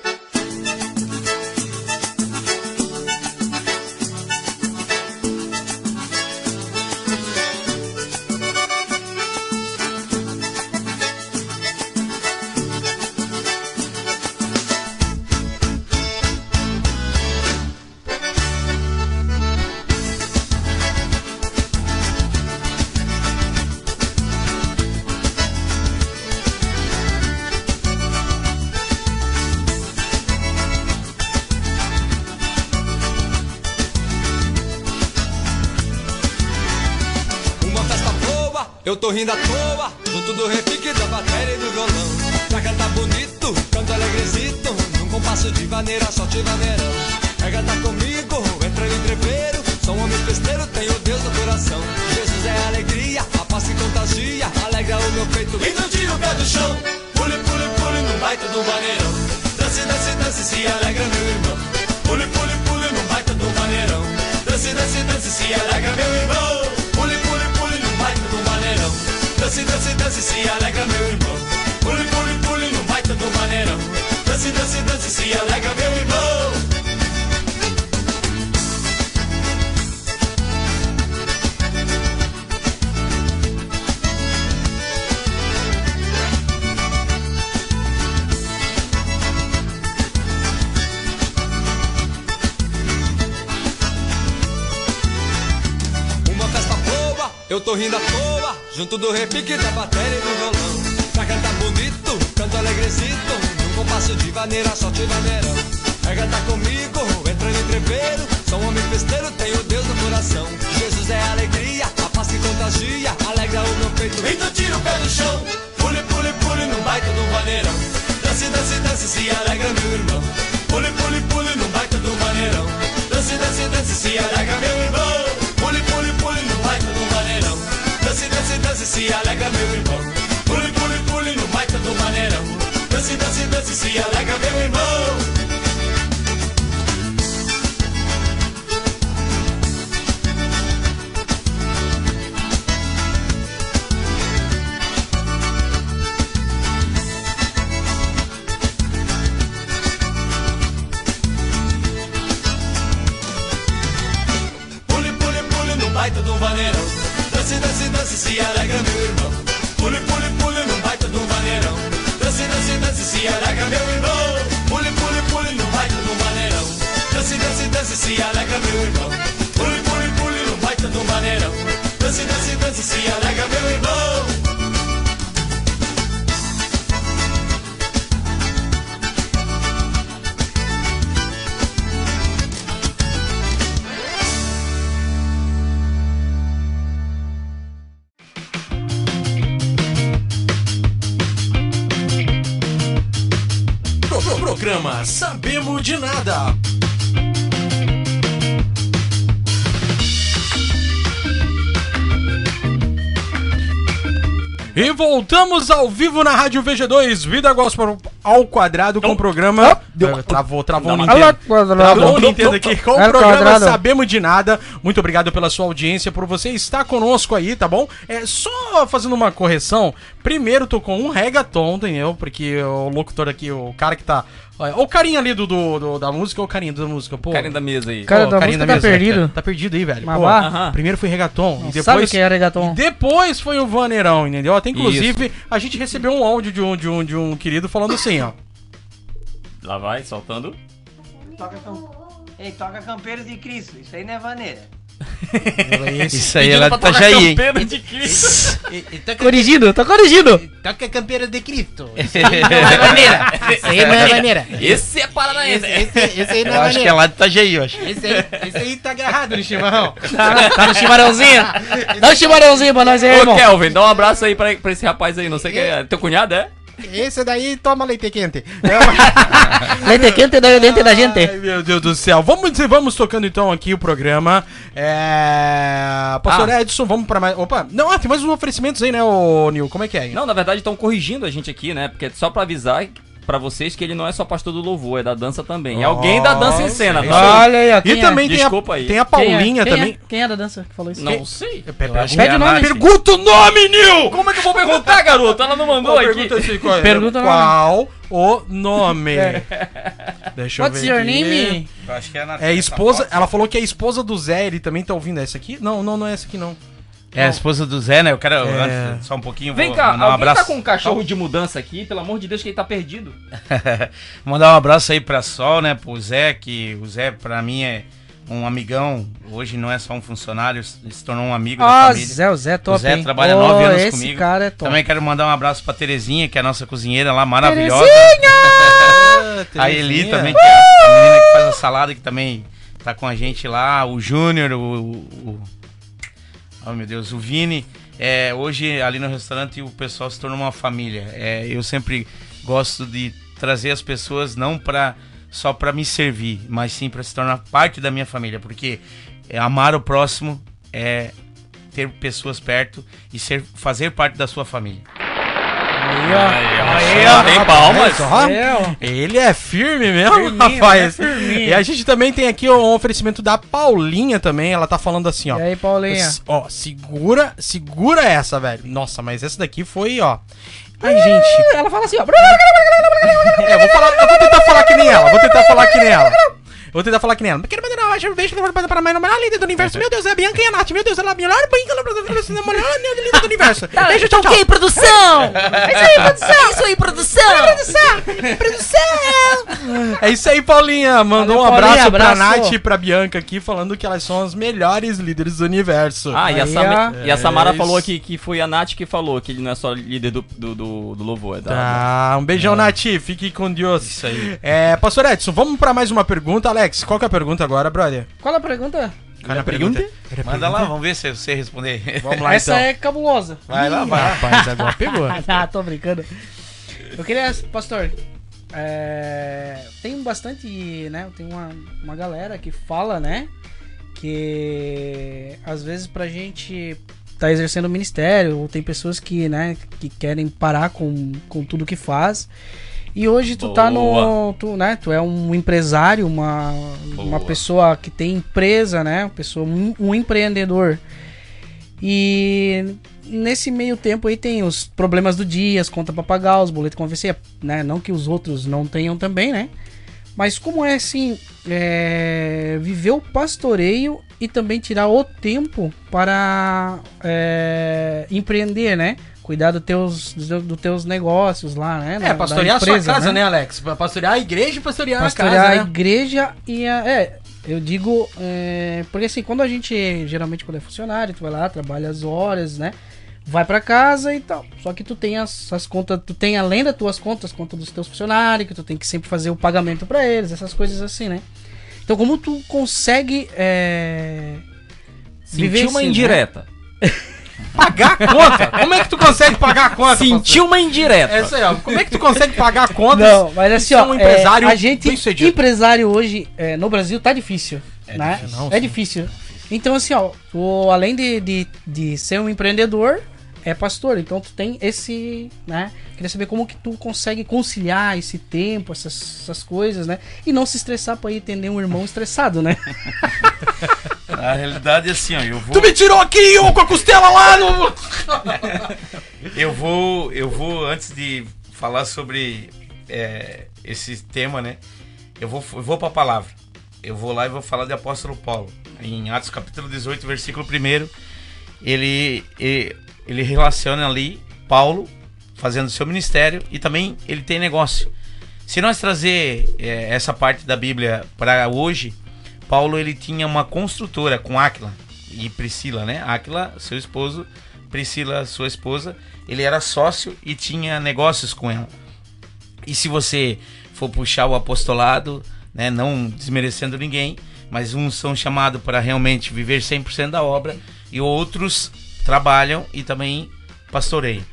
Speaker 12: Rindo à toa, junto do repique da bateria e do violão. Pra cantar bonito, canto alegrecito, num compasso de vaneira, só de vaneirão. Quer cantar comigo, entra no entreveiro, sou um homem festeiro, tenho Deus no coração. Jesus é alegria, a paz que contagia, alegra o meu peito. E não tira o pé do chão, pule, pule, pule, num baita do vaneirão. Rindo à toa, junto do repique da bateria e do violão. Pra cantar bonito, canto alegrecito, num compasso de vaneira, só de vaneirão. Quer cantar comigo, entra no entreveiro, sou um homem festeiro, tenho Deus no coração. Jesus é alegria, a paz que contagia, alegra o meu peito. Então tira o pé do chão, pule, pule, pule, num baita do vaneirão. Dance, dance, dance, se alegra meu irmão. Baita de um vaneirão. Dance, dance, dance, se alegra, meu irmão. Pule, pule, pule num baita de um vaneirão. Dance, dance, dance, se alegra, meu irmão. Pule, pule, pule num baita de um vaneirão. Dance, dance, dance, se alegra, meu irmão. Pule, pule, pule num baita de um vaneirão. Dance, dance, dance, se alegra, meu irmão.
Speaker 7: Sabemos de Nada. E voltamos ao vivo na Rádio VG2, Vida Gospel ao quadrado com o programa. Eh, Travou, travou o Nintendo. Travou o Nintendo aqui com o programa. Sabemos de Nada. Muito obrigado pela sua audiência, por você estar conosco aí, tá bom? É só fazendo uma correção. Primeiro tocou um reggaeton, entendeu? Porque o locutor aqui, o cara que tá. Olha, o carinha ali do, do- do- da música ou o carinha da música? Pô,
Speaker 10: Carinha da mesa aí.
Speaker 8: Cara da
Speaker 7: carinha
Speaker 8: música tá perdido.
Speaker 7: Tá perdido aí, velho.
Speaker 8: Mas
Speaker 7: Pô,
Speaker 8: vá.
Speaker 10: Aham.
Speaker 7: Primeiro foi reggaeton.
Speaker 8: Não
Speaker 7: e depois,
Speaker 8: sabe o que é reggaeton.
Speaker 7: e depois foi o vaneirão, entendeu? Até inclusive a gente recebeu um áudio de um, de um, de um querido falando assim, ó.
Speaker 10: Lá vai, soltando.
Speaker 13: Toca cam... Ei, toca Campeiros de Cristo. Isso aí não é vaneira.
Speaker 9: Isso aí é lá de Itajaí, hein?
Speaker 10: Campeiro de Cristo.
Speaker 8: Corrigido, tá corrigido.
Speaker 7: Toca Campeira de Cristo.
Speaker 8: Isso aí não é maneira.
Speaker 10: Esse é paranaense.
Speaker 7: Esse aí
Speaker 9: Eu acho que é lá de Itajaí, eu acho.
Speaker 7: Esse aí, esse aí tá agarrado no chimarrão.
Speaker 8: Tá, tá no chimarrãozinho? Dá um chimarãozinho pra nós aí,
Speaker 10: Ô,
Speaker 8: irmão.
Speaker 10: Kelvin, dá um abraço aí pra, pra esse rapaz aí. Não sei quem é. Teu cunhado é?
Speaker 7: Esse daí toma leite quente.
Speaker 8: Leite quente da dente da gente.
Speaker 7: Ai, meu Deus do céu. Vamos, vamos tocando então aqui o programa. É... Pastor
Speaker 10: Ah.
Speaker 7: Edson, vamos pra mais. Opa, não, ah, tem mais uns oferecimentos aí, né, ô Nil? Como é que é?
Speaker 10: Não, na verdade estão corrigindo a gente aqui, né? Porque é só pra avisar pra vocês que ele não é só pastor do louvor, é da dança também. É alguém da dança em cena, tá?
Speaker 8: Olha aí, ó.
Speaker 7: E
Speaker 8: é?
Speaker 7: também tem a,
Speaker 10: Desculpa aí.
Speaker 7: tem a
Speaker 8: Quem é?
Speaker 7: Paulinha
Speaker 8: Quem é?
Speaker 7: também.
Speaker 8: Quem é da dança que falou isso?
Speaker 10: Não sei.
Speaker 9: É
Speaker 8: Pede
Speaker 9: a
Speaker 8: o nome.
Speaker 7: Pergunta o nome, Nil!
Speaker 10: Como é que eu vou perguntar, garoto? Ela não mandou aqui.
Speaker 7: Pergunta assim, qual,
Speaker 8: Pergunta o
Speaker 7: qual o nome? Deixa eu
Speaker 8: What's
Speaker 7: ver
Speaker 8: your
Speaker 7: aqui.
Speaker 8: name?
Speaker 9: Eu acho que é a Nath.
Speaker 7: É a esposa, ela falou que é a esposa do Zé, ele também tá ouvindo essa aqui? Não, não, não é essa aqui não.
Speaker 9: É a esposa do Zé, né? Eu quero
Speaker 7: É.
Speaker 9: só um pouquinho.
Speaker 10: Vem
Speaker 9: vou
Speaker 10: cá,
Speaker 9: mandar um
Speaker 10: alguém
Speaker 9: abraço.
Speaker 10: tá com um cachorro de mudança aqui? Pelo amor de Deus, que ele tá perdido.
Speaker 9: Mandar um abraço aí pra Sol, né? Pro Zé, que o Zé pra mim é um amigão. Hoje não é só um funcionário, ele se tornou um amigo da
Speaker 8: Ah,
Speaker 9: família.
Speaker 8: Zé, o Zé é top,
Speaker 9: o Zé
Speaker 8: hein?
Speaker 9: trabalha
Speaker 8: Ô,
Speaker 9: nove anos
Speaker 8: esse
Speaker 9: comigo.
Speaker 8: cara é top.
Speaker 9: Também quero mandar um abraço pra Terezinha, que é a nossa cozinheira lá, maravilhosa. A Eli também, que é a menina que faz a salada, que também tá com a gente lá. O Júnior, o, o- o- Oh, meu Deus, o Vini. É, hoje, ali no restaurante, o pessoal se tornou uma família. É, eu sempre gosto de trazer as pessoas não para só para me servir, mas sim para se tornar parte da minha família, porque é, amar o próximo é ter pessoas perto e ser, fazer parte da sua família.
Speaker 8: Aí,
Speaker 10: ó. Tem palmas.
Speaker 7: Ó,
Speaker 8: É, ó.
Speaker 7: Ele é firme mesmo,
Speaker 8: Firminho,
Speaker 7: rapaz.
Speaker 8: é firminho.
Speaker 7: E a gente também tem aqui um oferecimento da Paulinha também. Ela tá falando assim, ó.
Speaker 8: E aí, Paulinha?
Speaker 7: Ó, segura, segura essa, velho. Nossa, mas essa daqui foi, ó. Ai, gente.
Speaker 8: Ela fala assim, ó.
Speaker 7: É, eu vou falar, eu vou tentar falar que nem ela. Vou tentar falar que nem ela. Vou tentar falar que nem ela. Quero mandar uma beijo para a melhor líder do universo. Meu Deus, é a Bianca e a Nath. Meu Deus, ela é a melhor Bianca, ela é a melhor líder do universo. Beijo, tchau, tchau.
Speaker 14: Ok, produção! É isso aí, produção! É isso aí, produção! Produção!
Speaker 7: É isso aí, Paulinha. Mandou
Speaker 8: Valeu,
Speaker 7: um abraço,
Speaker 8: Paulinha,
Speaker 7: pra
Speaker 8: abraço.
Speaker 7: Nath e pra Bianca aqui, falando que elas são as melhores líderes do universo.
Speaker 10: Ah, e a, Sam-
Speaker 8: ó.
Speaker 10: e a Samara
Speaker 7: É
Speaker 10: falou aqui que foi a Nath que falou que ele não é só líder do, do, do, do louvor. É da,
Speaker 7: Tá, um beijão, Nath. Fique com Deus.
Speaker 9: Isso aí.
Speaker 7: É, Pastor Edson, vamos pra mais uma pergunta. Alex, qual que é a pergunta agora, brother?
Speaker 8: Qual a pergunta?
Speaker 7: Qual é a pergunta?
Speaker 9: Manda lá, vamos ver se você responder.
Speaker 7: Vamos lá,
Speaker 8: Essa
Speaker 7: então.
Speaker 8: é cabulosa.
Speaker 9: Vai lá, vai.
Speaker 7: Rapaz, agora pegou.
Speaker 8: ah, tô brincando. Eu queria, pastor, é, tem bastante, né? Tem uma, uma galera que fala, né? Que às vezes pra gente tá exercendo o ministério, ou tem pessoas que, né, que querem parar com, com tudo que faz. E hoje tu tá no.
Speaker 10: Boa.
Speaker 8: Tu, né, tu é um empresário, uma, uma
Speaker 10: Boa.
Speaker 8: pessoa que tem empresa, né? Uma pessoa, um, um empreendedor. E nesse meio tempo aí tem os problemas do dia, as contas pra pagar, os boletos vão vencer, né? Não que os outros não tenham também, né? Mas como é assim, é, viver o pastoreio e também tirar o tempo para é, empreender, né? Cuidar dos teus, dos teus negócios lá, né?
Speaker 7: É,
Speaker 8: Da-
Speaker 7: pastorear
Speaker 8: da
Speaker 7: a
Speaker 8: empresa,
Speaker 7: sua casa, né, Alex? Pastorear a igreja e pastorear,
Speaker 8: pastorear
Speaker 7: a casa,
Speaker 8: a
Speaker 7: né?
Speaker 8: igreja e a. É, eu digo. é, porque assim, quando a gente. Geralmente quando é funcionário, tu vai lá, trabalha as horas, né? Vai pra casa e tal. Só que tu tem as, as contas. Tu tem além das tuas contas, conta dos teus funcionários, que tu tem que sempre fazer o pagamento pra eles, essas coisas assim, né? Então como tu consegue. É,
Speaker 10: Sentiu uma
Speaker 8: assim, né?
Speaker 7: Pagar a conta? Como é que tu consegue pagar a conta?
Speaker 10: Sentiu uma indireta.
Speaker 7: É isso aí, ó. Como é que tu consegue pagar a conta?
Speaker 8: Não, mas assim, ó,
Speaker 7: um empresário
Speaker 8: é, a gente, empresário hoje é, no Brasil tá difícil, né?
Speaker 7: difícil, não,
Speaker 8: é
Speaker 7: sim.
Speaker 8: difícil. Então, assim, ó, tu, além de, de, de ser um empreendedor, é pastor. Então, tu tem esse, né? Queria saber como que tu consegue conciliar esse tempo, essas, essas coisas, né? E não se estressar pra ir atender um irmão estressado, né?
Speaker 9: Na realidade, assim, ó, eu vou.
Speaker 7: Tu me tirou aqui, ô, com a costela lá no...
Speaker 9: eu vou, eu vou antes de falar sobre é, esse tema, né? Eu vou, eu vou para a palavra. Eu vou lá e vou falar de apóstolo Paulo. Em Atos capítulo 18, versículo 1, ele, ele ele relaciona ali Paulo fazendo seu ministério e também ele tem negócio. Se nós trazer é, essa parte da Bíblia para hoje, Paulo ele tinha uma construtora com Áquila e Priscila, né? Áquila, seu esposo, Priscila, sua esposa, ele era sócio e tinha negócios com ela. E se você for puxar o apostolado, né, não desmerecendo ninguém, mas uns são chamados para realmente viver 100% da obra e outros trabalham e também pastoreiam.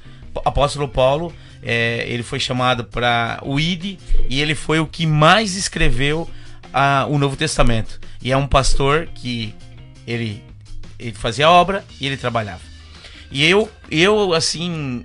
Speaker 9: Apóstolo Paulo, é, ele foi chamado para o ID e ele foi o que mais escreveu a, o Novo Testamento. E é um pastor que ele, ele fazia obra e ele trabalhava. E eu, eu assim,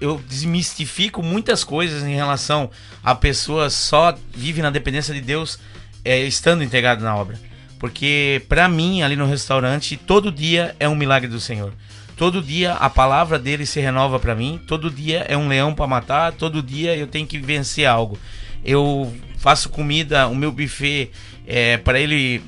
Speaker 9: eu desmistifico muitas coisas em relação a pessoa só vive na dependência de Deus é, estando integrado na obra. Porque para mim, ali no restaurante, todo dia é um milagre do Senhor. Todo dia a palavra dele se renova para mim. Todo dia é um leão para matar. Todo dia eu tenho que vencer algo. Eu faço comida, o meu buffet é para ele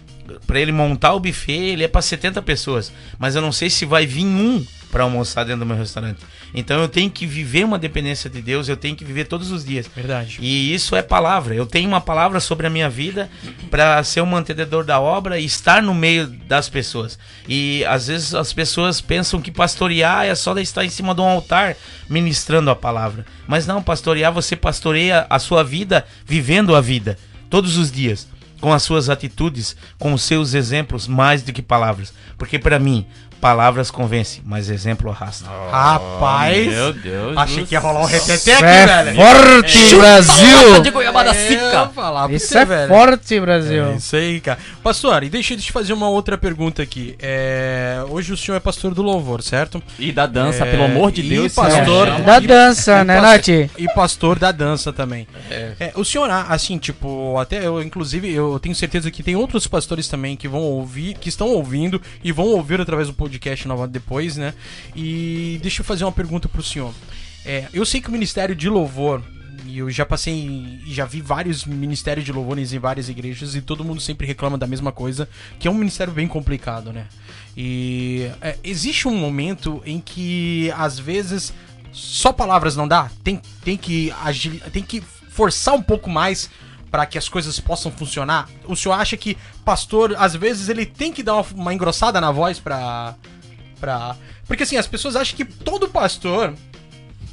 Speaker 9: para ele montar o buffet, ele é para 70 pessoas, mas eu não sei se vai vir um para almoçar dentro do meu restaurante. Então eu tenho que viver uma dependência de Deus, eu tenho que viver todos os dias.
Speaker 7: Verdade.
Speaker 9: E isso é palavra. Eu tenho uma palavra sobre a minha vida para ser um mantenedor da obra e estar no meio das pessoas. E às vezes as pessoas pensam que pastorear é só estar em cima de um altar ministrando a palavra. Mas não, pastorear você pastoreia a sua vida vivendo a vida todos os dias com as suas atitudes, com os seus exemplos, mais do que palavras. Porque para mim, palavras convencem, mas exemplo arrasta.
Speaker 7: Rapaz,
Speaker 10: Meu Deus
Speaker 7: achei que ia rolar um
Speaker 8: Isso
Speaker 7: aqui,
Speaker 8: é
Speaker 7: velho.
Speaker 8: forte,
Speaker 7: Chupa
Speaker 8: Brasil!
Speaker 10: de goiabada seca.
Speaker 7: Pra
Speaker 8: Isso
Speaker 7: você,
Speaker 8: é
Speaker 7: velho.
Speaker 8: forte, Brasil.
Speaker 7: É isso aí, cara. Pastor, e deixa eu te fazer uma outra pergunta aqui. É, Hoje o senhor é pastor do louvor, certo?
Speaker 10: E da dança,
Speaker 7: É,
Speaker 10: pelo amor de
Speaker 7: e
Speaker 10: Deus.
Speaker 7: pastor.
Speaker 8: Da dança,
Speaker 7: e
Speaker 8: né, Nath?
Speaker 7: E pastor da dança também. É, o senhor, assim, tipo, até eu, inclusive, eu tenho certeza que tem outros pastores também que vão ouvir, que estão ouvindo e vão ouvir através do podcast novamente depois, né? E deixa eu fazer uma pergunta pro senhor. É, eu sei que o Ministério de Louvor, e eu já passei, já vi vários ministérios de louvores em várias igrejas e todo mundo sempre reclama da mesma coisa, que é um ministério bem complicado, né? E é, existe um momento em que às vezes só palavras não dá, tem, tem que agil, tem que forçar um pouco mais para que as coisas possam funcionar. O senhor acha que pastor às vezes ele tem que dar uma, uma engrossada na voz pra para porque assim as pessoas acham que todo pastor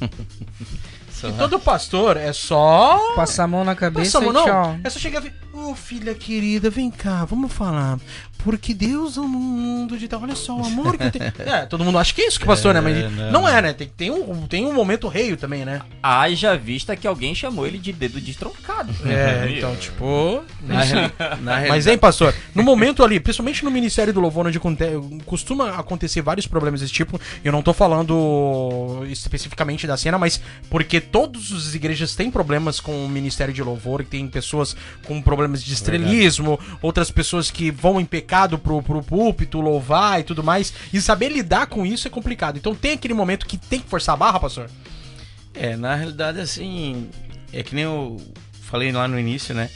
Speaker 7: que todo pastor é só
Speaker 8: Passar a mão na cabeça
Speaker 7: Passa a mão,
Speaker 8: e
Speaker 7: não.
Speaker 8: tchau.
Speaker 7: É só chegar e Ô filha querida, vem cá, vamos falar. Porque Deus é um mundo de tal. Olha só, o amor que tem. É, todo mundo acha que é isso que pastor, né? Mas
Speaker 9: É,
Speaker 7: não.
Speaker 9: não.
Speaker 7: é, né? Tem, tem, um, tem um momento rei também, né?
Speaker 10: Haja vista que alguém chamou ele de dedo destroncado.
Speaker 7: É, então, tipo.
Speaker 9: Na na
Speaker 7: Mas, hein, pastor, no momento ali, principalmente no Ministério do Louvor, onde costuma acontecer vários problemas desse tipo, eu não tô falando especificamente da cena, mas porque todas as igrejas têm problemas com o Ministério de Louvor, tem pessoas com problemas de estrelismo, outras pessoas que vão em pecado pro, pro púlpito, louvar e tudo mais, e saber lidar com isso é complicado. Então tem aquele momento que tem que forçar a barra, pastor?
Speaker 9: É, na realidade, assim, é que nem eu falei lá no início, né?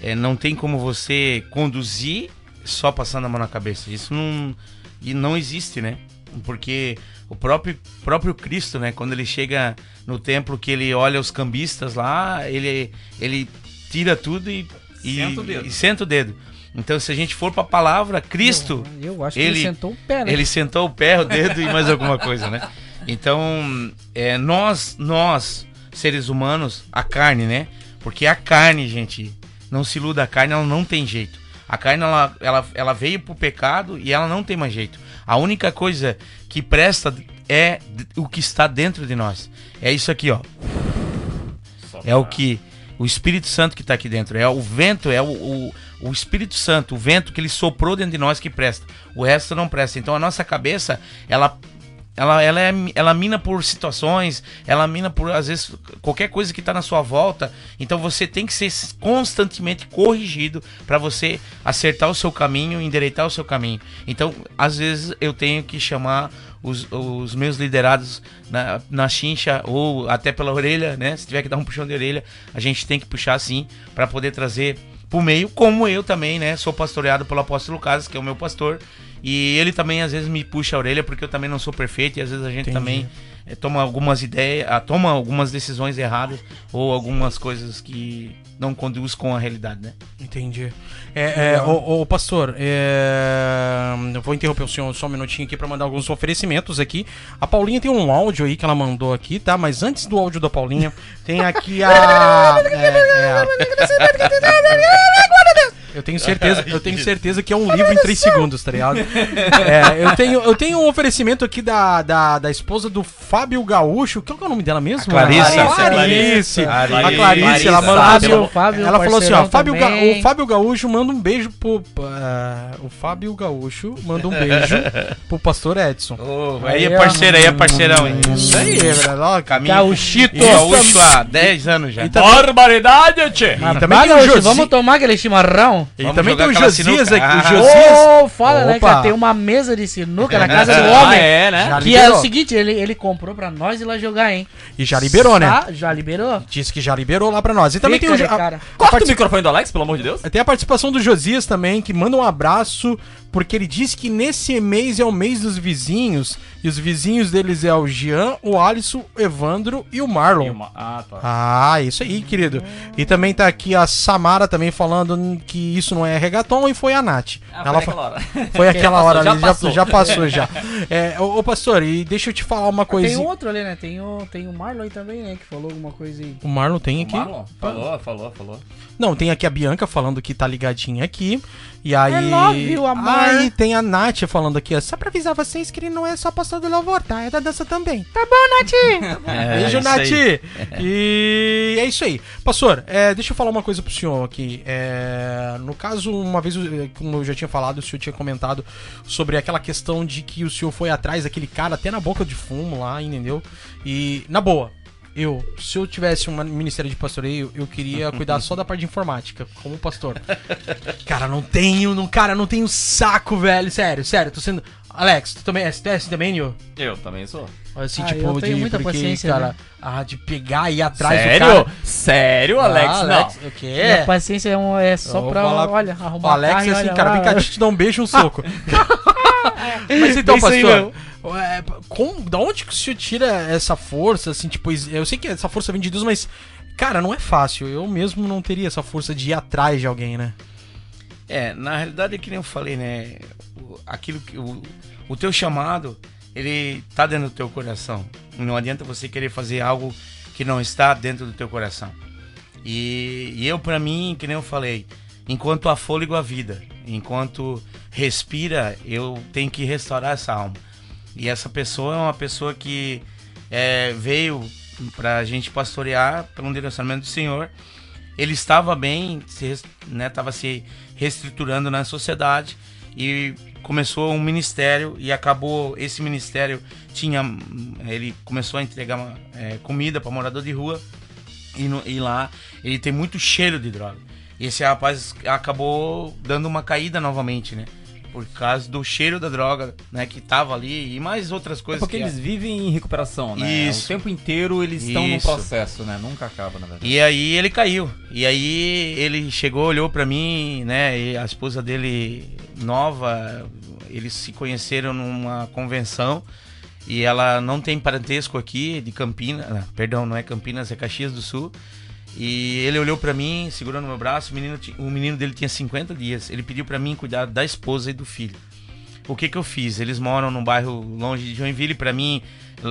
Speaker 9: É, não tem como você conduzir só passando a mão na cabeça. Isso não, e não existe, né? Porque o próprio, próprio Cristo, né? Quando ele chega no templo, que ele olha os cambistas lá, ele, ele tira tudo e, e,
Speaker 10: Senta o dedo.
Speaker 9: e senta o dedo. Então, se a gente for para a palavra, Cristo,
Speaker 8: Eu- eu acho que ele sentou o pé, né?
Speaker 9: Ele sentou o pé, o dedo e mais alguma coisa, né? Então, é, nós, nós, seres humanos, a carne, né? Porque a carne, gente, não se iluda, a carne ela não tem jeito. A carne, ela, ela, ela veio pro pecado e ela não tem mais jeito. A única coisa que presta é o que está dentro de nós. É isso aqui, ó. É o que o Espírito Santo que está aqui dentro. É o vento, é o, o, o Espírito Santo, o vento que ele soprou dentro de nós que presta. O resto não presta. Então a nossa cabeça, ela ela, ela, é, ela mina por situações, ela mina por, às vezes, qualquer coisa que está na sua volta. Então você tem que ser constantemente corrigido para você acertar o seu caminho, endireitar o seu caminho. Então, às vezes, eu tenho que chamar os, os meus liderados na, na chincha ou até pela orelha, né? Se tiver que dar um puxão de orelha, a gente tem que puxar sim para poder trazer pro meio, como eu também, né? Sou pastoreado pelo apóstolo Casas, que é o meu pastor. E ele também às vezes me puxa a orelha porque eu também não sou perfeito e às vezes a gente
Speaker 7: Entendi.
Speaker 9: também eh, toma algumas ideias, ah, toma algumas decisões erradas ou algumas coisas que não conduz com a realidade, né?
Speaker 7: Entendi. É, é, ô, ô, pastor, é, eu vou interromper o senhor só um minutinho aqui para mandar alguns oferecimentos aqui. A Paulinha tem um áudio aí que ela mandou aqui, tá? Mas antes do áudio da Paulinha, tem aqui a. é, é, eu tenho certeza, eu tenho certeza que é um livro em 3 segundos, tá ligado? É, eu, tenho, eu tenho um oferecimento aqui da, da, da esposa do Fábio Gaúcho. Qual que é o nome dela mesmo?
Speaker 9: Clarissa.
Speaker 7: A Clarice. A
Speaker 9: Clarice.
Speaker 7: Clarice, ela mandou
Speaker 8: Fábio, Fábio,
Speaker 7: ela falou assim, ó, Fábio Ga- o Fábio Gaúcho manda um beijo pro ah, o Fábio Gaúcho manda um beijo pro pastor Edson.
Speaker 9: aí é parceiro, aí é parceirão, hein?
Speaker 7: Isso aí, velho. ó,
Speaker 9: Caminho.
Speaker 8: Gaúchito.
Speaker 9: Gaúcho há 10 anos já.
Speaker 10: Barbaridade, tchê!
Speaker 7: E também
Speaker 8: Gaúcho,
Speaker 7: Josi-
Speaker 8: vamos tomar aquele chimarrão?
Speaker 7: E
Speaker 9: Vamos
Speaker 7: também tem o Josias aqui, o
Speaker 9: Ah.
Speaker 7: Josias.
Speaker 8: Ô, fala, né,
Speaker 7: Opa.
Speaker 8: cara? Tem uma mesa de sinuca na casa do
Speaker 10: Ah,
Speaker 8: homem.
Speaker 10: é, né?
Speaker 7: Já
Speaker 8: Que é o seguinte, ele, ele comprou pra nós ir lá jogar, hein?
Speaker 7: E já liberou, né?
Speaker 8: Tá? Já liberou?
Speaker 7: Disse que já liberou lá pra nós. E também
Speaker 8: Fica
Speaker 7: tem o
Speaker 8: cara.
Speaker 7: a, a
Speaker 10: Corta o
Speaker 7: partici-
Speaker 10: microfone do Alex, pelo amor de Deus.
Speaker 7: tem a participação do Josias também, que manda um abraço, porque ele disse que nesse mês é o mês dos vizinhos, e os vizinhos deles é o Jean, o Alisson, o Evandro e o Marlon.
Speaker 10: E uma- Ah, tá.
Speaker 7: Ah, isso aí, querido. E também tá aqui a Samara também falando que isso não é reggaeton e foi a Nath.
Speaker 10: Ah, foi
Speaker 7: Ela
Speaker 10: naquela
Speaker 7: fa-
Speaker 10: hora.
Speaker 7: Foi aquela
Speaker 10: Já
Speaker 7: hora
Speaker 10: já passou.
Speaker 7: já passou já. É, ô, ô, pastor, e deixa eu te falar uma
Speaker 8: Tem
Speaker 7: coisinha.
Speaker 8: outro ali, né? Tem o, tem o Marlon aí também, né? Que falou alguma coisa aí.
Speaker 7: O Marlon tem aqui.
Speaker 10: Marlon? Falou, falou, falou.
Speaker 7: Não, tem aqui a Bianca falando que tá ligadinha aqui. E aí.
Speaker 8: É love, o amor.
Speaker 7: Aí tem a Nath falando aqui, ó. Só pra avisar vocês que ele não é só pastor do louvor, tá? É da dança também.
Speaker 8: Tá bom, Nath?
Speaker 9: É,
Speaker 7: Beijo,
Speaker 9: isso
Speaker 7: Nath!
Speaker 9: aí.
Speaker 7: E é isso aí. Pastor, é, deixa eu falar uma coisa pro senhor aqui. É, no caso, uma vez, como eu já tinha falado, o senhor tinha comentado sobre aquela questão de que o senhor foi atrás daquele cara até na boca de fumo lá, entendeu? E, na boa, eu, se eu tivesse um ministério de pastoreio, eu queria cuidar só da parte de informática, como pastor. Cara, não tenho, não, cara, não tenho saco, velho. Sério, sério, tô sendo. Alex, tu também é STS também, Nil?
Speaker 10: Eu também sou.
Speaker 7: Assim,
Speaker 8: Ah,
Speaker 7: tipo,
Speaker 8: eu tenho
Speaker 7: de.
Speaker 8: muita
Speaker 7: porque,
Speaker 8: paciência,
Speaker 7: cara,
Speaker 8: né?
Speaker 7: ah, de pegar e ir atrás
Speaker 10: Sério?
Speaker 7: do cara.
Speaker 10: Sério, Alex?
Speaker 7: Ah, Alex, o quê?
Speaker 8: Minha paciência é, um- é só pra,
Speaker 7: falar-
Speaker 8: olha,
Speaker 7: O
Speaker 8: arrumar
Speaker 7: Alex
Speaker 8: carro e
Speaker 7: é assim,
Speaker 8: olha
Speaker 7: cara, vem cá, deixa eu te dar um beijo e um soco. Mas então,
Speaker 8: aí
Speaker 7: pastor, é, com, da onde que o senhor tira essa força, assim, tipo, eu sei que essa força vem de Deus, mas, cara, não é fácil. Eu mesmo não teria essa força de ir atrás de alguém, né?
Speaker 9: É, na realidade é que nem eu falei, né? O- Aquilo que o, o teu chamado, ele tá dentro do teu coração. Não adianta você querer fazer algo que não está dentro do teu coração. E, e eu para mim, que nem eu falei, enquanto há fôlego a vida, enquanto respira, eu tenho que restaurar essa alma. E essa pessoa é uma pessoa que é, veio pra gente pastorear pelo direcionamento do Senhor ele estava bem, se, né, estava se reestruturando na sociedade e começou um ministério e acabou esse ministério tinha ele começou a entregar é, comida para morador de rua e, no- e lá ele tem muito cheiro de droga. E esse rapaz acabou dando uma caída novamente, né? por causa do cheiro da droga, né, que tava ali e mais outras
Speaker 10: É
Speaker 9: coisas.
Speaker 10: porque
Speaker 9: que
Speaker 10: eles vivem em recuperação, né?
Speaker 9: Isso.
Speaker 10: O tempo inteiro eles estão num
Speaker 9: Isso.
Speaker 10: processo, né? Nunca acaba, na verdade.
Speaker 9: E aí ele caiu. E aí ele chegou, olhou pra mim, né? E a esposa dele nova, eles se conheceram numa convenção. E ela não tem parentesco aqui de Campinas, ah, perdão, não é Campinas, é Caxias do Sul. E ele olhou pra mim, segurando meu braço, o menino, o menino dele tinha 50 dias. Ele pediu pra mim cuidar da esposa e do filho. O que que eu fiz? Eles moram num bairro longe de Joinville, pra mim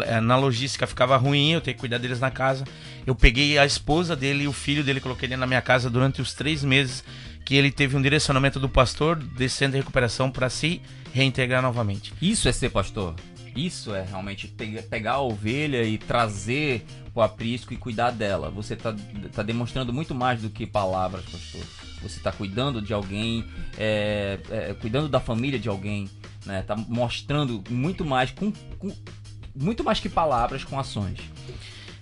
Speaker 9: eh, na logística ficava ruim, eu ter que cuidar deles na casa. Eu peguei a esposa dele e o filho dele, coloquei dentro da minha casa durante os três meses que ele teve um direcionamento do pastor desse centro de recuperação para se reintegrar novamente.
Speaker 10: Isso é ser pastor. Isso é realmente pe- pegar a ovelha e trazer o aprisco e cuidar dela. Você tá, tá demonstrando muito mais do que palavras, pastor. Você tá cuidando de alguém, é, é, cuidando da família de alguém, né? Tá mostrando muito mais com, com- muito mais que palavras com ações.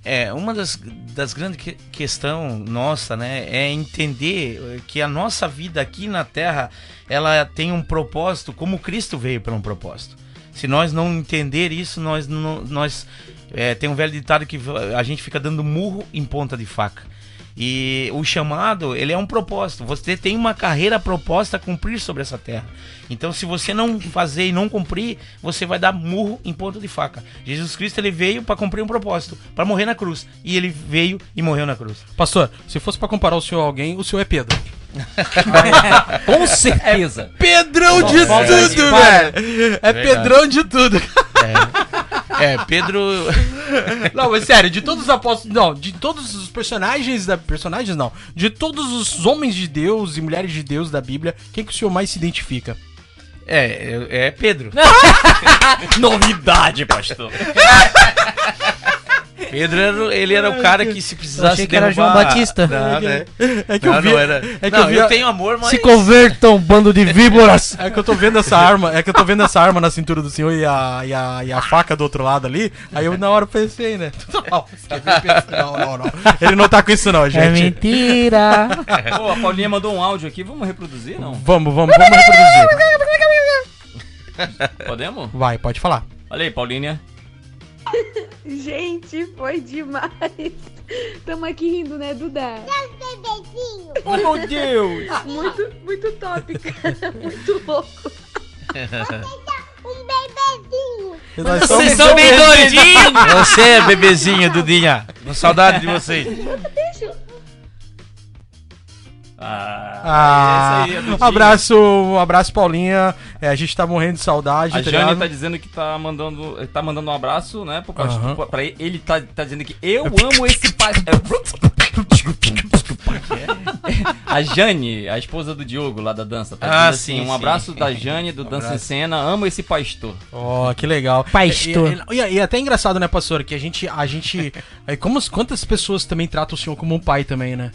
Speaker 9: É, uma das, das grandes que, questão nossa, né, é entender que a nossa vida aqui na Terra, ela tem um propósito, como Cristo veio para um propósito. Se nós não entender isso, nós nós é, tem um velho ditado que a gente fica dando murro em ponta de faca. E o chamado, ele é um propósito. Você tem uma carreira proposta a cumprir sobre essa terra. Então, se você não fazer e não cumprir, você vai dar murro em ponta de faca. Jesus Cristo ele veio para cumprir um propósito, para morrer na cruz. E ele veio e morreu na cruz.
Speaker 7: Pastor, se fosse pra comparar o senhor a alguém, o senhor é Pedro.
Speaker 10: Com certeza.
Speaker 7: Pedrão de
Speaker 9: Bom,
Speaker 7: tudo, velho. É. Pedrão de tudo.
Speaker 9: É, Pedro.
Speaker 7: Não, mas sério, de todos os apóstolos. Não, de todos os personagens da. Personagens não. De todos os homens de Deus e mulheres de Deus da Bíblia, quem que o senhor mais se identifica?
Speaker 9: É, é, é Pedro.
Speaker 10: Novidade, pastor.
Speaker 9: Pedro era, ele era o cara que se precisasse
Speaker 8: achei que era João Batista.
Speaker 9: Não, né?
Speaker 7: É que
Speaker 9: não,
Speaker 7: eu vi.
Speaker 9: não era.
Speaker 7: É que
Speaker 9: não,
Speaker 7: eu, vi
Speaker 9: eu tenho amor, mas
Speaker 8: Se convertam, bando de víboras!
Speaker 7: É que eu tô vendo essa arma, é que eu tô vendo essa arma na cintura do senhor e a, e a, e a faca do outro lado ali. Aí eu na hora pensei, né? Não, não, não, não. Ele não tá com isso, não, gente.
Speaker 8: É mentira!
Speaker 10: Pô, a Paulinha mandou um áudio aqui, vamos reproduzir, não?
Speaker 7: Vamos, vamos, vamos reproduzir.
Speaker 10: Podemos?
Speaker 7: Vai, pode falar.
Speaker 10: Olha aí, Paulinha.
Speaker 15: Gente, foi demais. Tamo aqui rindo, né, Duda?
Speaker 10: Oh, meu Deus!
Speaker 15: Muito, muito top, cara. Muito louco.
Speaker 7: Nós
Speaker 9: Vocês
Speaker 7: somos
Speaker 9: são bem
Speaker 7: bebezinhos.
Speaker 9: doidinhos! Você é bebezinho, Dudinha. Com saudade de vocês.
Speaker 7: Ah,
Speaker 10: é isso aí, Adudinho.
Speaker 7: um abraço, um abraço, Paulinha. É, a gente tá morrendo de saudade.
Speaker 10: A
Speaker 7: tá
Speaker 10: Jane
Speaker 7: ligado?
Speaker 10: tá dizendo que tá mandando, tá mandando um abraço, né?
Speaker 7: Aham.
Speaker 10: pastor, pra ele, ele tá, tá dizendo que eu amo esse pai. A Jane, a esposa do Diogo lá da dança, tá
Speaker 9: Ah,
Speaker 10: dizendo assim,
Speaker 9: sim,
Speaker 10: um
Speaker 9: sim.
Speaker 10: abraço da Jane do Dança em. Cena, amo esse pastor.
Speaker 7: Ó, que legal.
Speaker 8: Pastor.
Speaker 7: E, e- e- e é até engraçado, né, pastor, que a gente, a gente, é, como quantas pessoas também tratam o senhor como um pai também, né?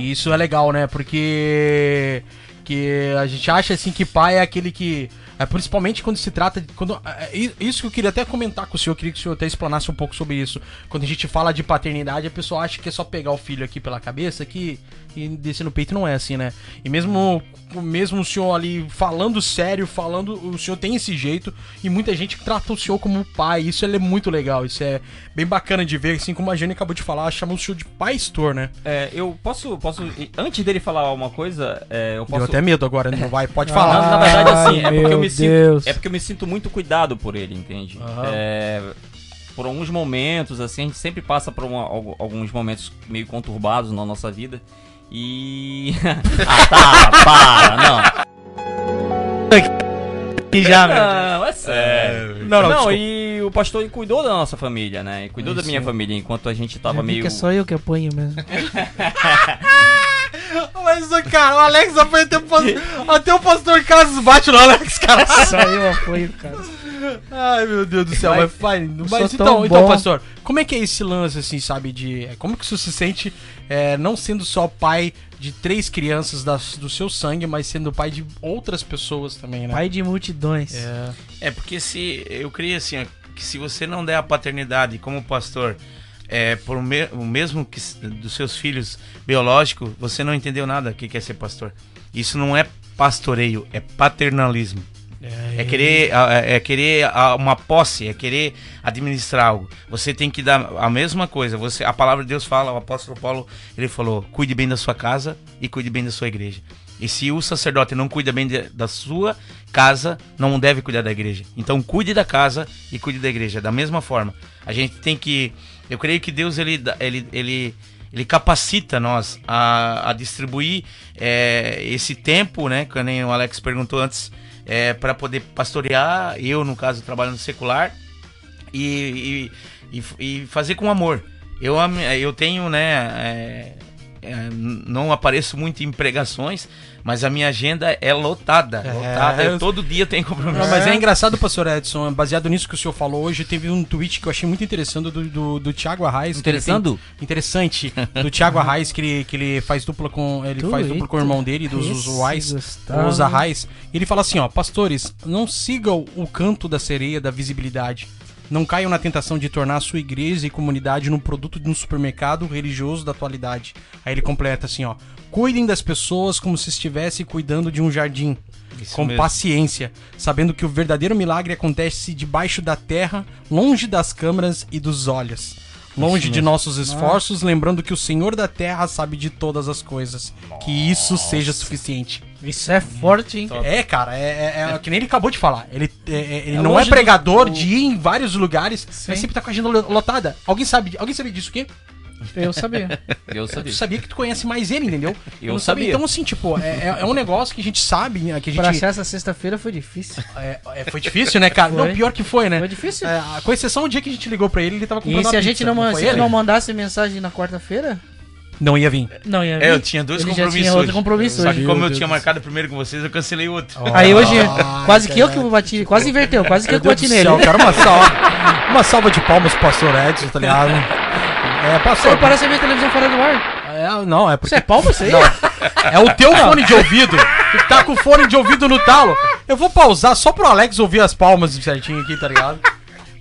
Speaker 7: E isso é legal, né? Porque que a gente acha assim que pai é aquele que é, principalmente quando se trata de quando é, é, isso que eu queria até comentar com o senhor, eu queria que o senhor até explanasse um pouco sobre isso. Quando a gente fala de paternidade, a pessoa acha que é só pegar o filho aqui pela cabeça que e descer no peito não é assim, né? E mesmo mesmo o senhor ali falando sério, falando, o senhor tem esse jeito e muita gente trata o senhor como um pai. Isso é muito legal, isso é bem bacana de ver, assim como a Jane acabou de falar, chama o senhor de pastor, né?
Speaker 10: É, eu posso, posso, antes dele falar uma coisa, é, eu posso...
Speaker 7: Deu até medo agora, não vai, pode falar.
Speaker 10: na verdade, assim, é porque eu me
Speaker 8: Deus.
Speaker 10: sinto. É porque eu me sinto muito cuidado por ele, entende?
Speaker 7: Aham.
Speaker 10: É, por alguns momentos, assim, a gente sempre passa por uma- algu- alguns momentos meio conturbados na nossa vida. E. ah, tá, para, não.
Speaker 8: E já,
Speaker 10: Não, é sério.
Speaker 7: Não,
Speaker 10: Não,
Speaker 7: não, desculpa.
Speaker 10: e o pastor cuidou da nossa família, né? E cuidou da minha família enquanto a gente tava
Speaker 8: vi
Speaker 10: meio.
Speaker 8: que é só eu que apanho mesmo.
Speaker 7: Mas, cara, o Alex foi até o pastor, até o pastor Carlos bate no Alex, cara.
Speaker 8: Só eu apanho, cara.
Speaker 7: Ai, meu Deus do céu, mas, pai, mas então,
Speaker 8: tão
Speaker 7: então, pastor, como é que é esse lance, assim, sabe, de... é, Como que você se sente é, não sendo só pai de três crianças das, do seu sangue, mas sendo pai de outras pessoas também, né?
Speaker 8: Pai de multidões.
Speaker 7: É,
Speaker 9: É porque se eu creio assim, ó, que se você não der a paternidade como pastor é, por o, me- o mesmo que dos seus filhos biológicos, você não entendeu nada o que que é ser pastor. Isso não é pastoreio, é paternalismo. É querer, ah, é é querer uma posse, é querer administrar algo. Você tem que dar a mesma coisa. Você, a palavra de Deus fala, o apóstolo Paulo, ele falou: cuide bem da sua casa e cuide bem da sua igreja. E se o sacerdote não cuida bem de- da sua casa, não deve cuidar da igreja. Então cuide da casa e cuide da igreja. Da mesma forma, a gente tem que. Eu creio que Deus ele, ele, ele, ele capacita nós a, a distribuir é, esse tempo, né? Que nem o Alex perguntou antes, é, para poder pastorear. Eu, no caso, trabalho no secular e, e, e- e fazer com amor. Eu, eu tenho, né? é, é, não apareço muito em pregações, mas a minha agenda é lotada. lotada. Eu, todo dia tem compromisso.
Speaker 7: Não, mas é engraçado, pastor Edson, baseado nisso que o senhor falou hoje, teve um tweet que eu achei muito interessante do, do, do Thiago Arraes.
Speaker 10: Interessando?
Speaker 7: tem- interessante. Do Thiago Arraes, que ele, que ele faz dupla com. Ele faz dupla com o irmão dele, dos usuais, os Arraes. E ele fala assim, ó, pastores, não sigam o canto da sereia da visibilidade. Não caiam na tentação de tornar a sua igreja e comunidade num produto de um supermercado religioso da atualidade. Aí ele completa assim, ó. Cuidem das pessoas como se estivesse cuidando de um jardim.
Speaker 9: Isso
Speaker 7: com
Speaker 9: mesmo.
Speaker 7: paciência, sabendo que o verdadeiro milagre acontece debaixo da terra, longe das câmeras e dos olhos. Longe de nossos esforços, lembrando que o Senhor da terra sabe de todas as coisas. Que isso seja suficiente.
Speaker 8: Isso é forte, hein?
Speaker 7: É, cara, é, é- é que nem ele acabou de falar. Ele, é- é- ele
Speaker 8: É
Speaker 7: não é pregador
Speaker 8: do-
Speaker 7: de ir em vários lugares, mas sempre tá com a agenda lo- lotada. Alguém sabe, alguém sabia disso aqui?
Speaker 8: Eu sabia.
Speaker 10: Eu sabia.
Speaker 7: Tu sabia que tu conhece mais ele, entendeu?
Speaker 10: Eu
Speaker 7: não
Speaker 10: sabia.
Speaker 7: Então, assim, tipo, é, é- é um negócio que a gente sabe, né, que a gente...
Speaker 8: Pra achar essa sexta-feira foi difícil.
Speaker 7: É, é, foi difícil, né, cara?
Speaker 8: Foi.
Speaker 7: Não, pior que foi, né?
Speaker 8: Foi difícil.
Speaker 7: É, com exceção do dia que a gente ligou pra ele, ele tava comprando
Speaker 8: E se a gente
Speaker 7: pizza,
Speaker 8: não,
Speaker 7: foi
Speaker 8: se
Speaker 7: ele?
Speaker 8: não mandasse mensagem na quarta-feira?
Speaker 7: Não ia vir.
Speaker 8: Não ia vir.
Speaker 9: É, eu tinha dois
Speaker 8: Ele já
Speaker 9: compromissos
Speaker 8: tinha outro
Speaker 9: hoje.
Speaker 8: compromisso
Speaker 9: Só
Speaker 8: hoje.
Speaker 9: que como
Speaker 8: Meu
Speaker 9: eu
Speaker 8: Deus
Speaker 9: tinha
Speaker 8: do
Speaker 9: marcado primeiro com vocês, eu cancelei outro.
Speaker 8: Aí hoje, quase que eu que bati, quase inverteu, quase que eu
Speaker 7: Deus
Speaker 8: bati nele.
Speaker 7: céu, cara, uma salva, uma salva de palmas pro pastor Edson, tá ligado? É, pastor.
Speaker 8: Pô, parece a minha televisão fora do ar.
Speaker 7: É, não, é porque...
Speaker 8: Isso é palma isso aí?
Speaker 7: Não, é o teu fone de ouvido. Tu tá com o fone de ouvido no talo. Eu vou pausar só pro Alex ouvir as palmas certinho aqui, tá ligado?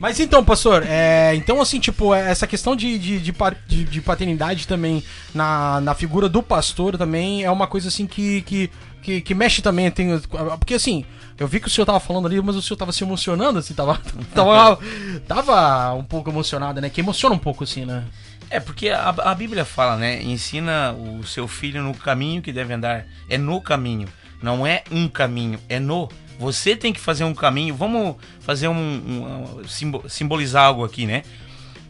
Speaker 7: Mas então, pastor, é, então assim, tipo, é, essa questão de, de, de, de paternidade também na, na figura do pastor também é uma coisa assim que, que, que, que mexe também. Tem, porque assim, eu vi que o senhor tava falando ali, mas o senhor tava se emocionando, assim, tava, tava, tava um pouco emocionado, né? Que emociona um pouco, assim, né?
Speaker 9: É, porque a, a Bíblia fala, né? Ensina o seu filho no caminho que deve andar. É no caminho. Não é um caminho, é no. Você tem que fazer um caminho. Vamos fazer um. um- simbo- simbolizar algo aqui, né?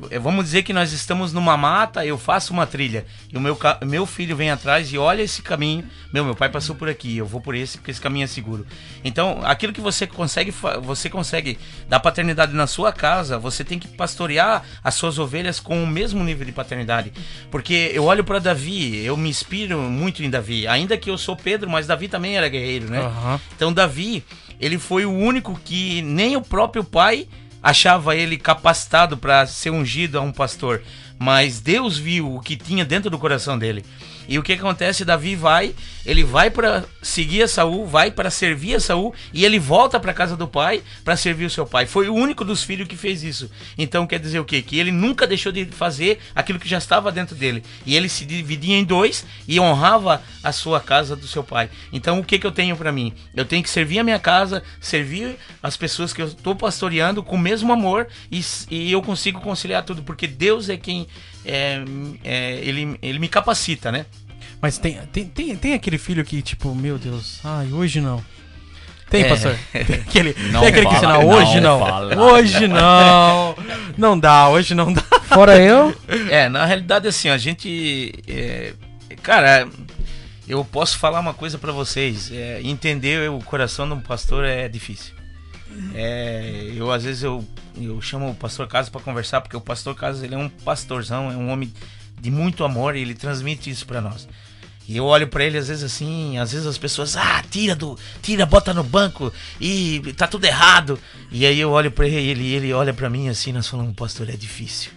Speaker 9: É, Vamos dizer que nós estamos numa mata, eu faço uma trilha e o meu, meu filho vem atrás e olha esse caminho. Meu, meu pai passou por aqui, eu vou por esse porque esse caminho é seguro. Então, aquilo que você consegue, você consegue dar paternidade na sua casa, você tem que pastorear as suas ovelhas com o mesmo nível de paternidade. Porque eu olho para Davi, eu me inspiro muito em Davi, ainda que eu sou Pedro, mas Davi também era guerreiro, né?
Speaker 7: Aham.
Speaker 9: Então Davi, ele foi o único que nem o próprio pai achava ele capacitado para ser ungido a um pastor, mas Deus viu o que tinha dentro do coração dele. E o que acontece? Davi vai, ele vai para seguir a Saul, vai para servir a Saul e ele volta para casa do pai para servir o seu pai. Foi o único dos filhos que fez isso. Então quer dizer o quê? Que ele nunca deixou de fazer aquilo que já estava dentro dele. E ele se dividia em dois e honrava a sua casa do seu pai. Então o que que eu tenho para mim? Eu tenho que servir a minha casa, servir as pessoas que eu estou pastoreando com o mesmo amor e, e eu consigo conciliar tudo porque Deus é quem é, é, ele, ele me capacita, né?
Speaker 7: Mas tem, tem, tem, tem aquele filho que, tipo, meu Deus, ai, hoje não. Tem,
Speaker 9: É.
Speaker 7: pastor? Tem aquele,
Speaker 9: Não
Speaker 7: tem aquele que
Speaker 9: fala,
Speaker 7: ensina, hoje
Speaker 9: não
Speaker 7: não. Hoje não. Não dá, hoje não dá.
Speaker 8: Fora eu.
Speaker 9: É, na realidade, assim, a gente. é, cara, eu posso falar uma coisa pra vocês. é, entender o coração de um pastor é difícil. É, eu, às vezes, eu, eu chamo o pastor Carlos pra conversar, porque o pastor Carlos ele é um pastorzão, é um homem de muito amor e ele transmite isso pra nós. E eu olho pra ele às vezes assim, às vezes as pessoas, ah, tira do, tira, bota no banco e tá tudo errado. E aí eu olho pra ele e ele olha pra mim assim, nós falamos, pastor, é difícil.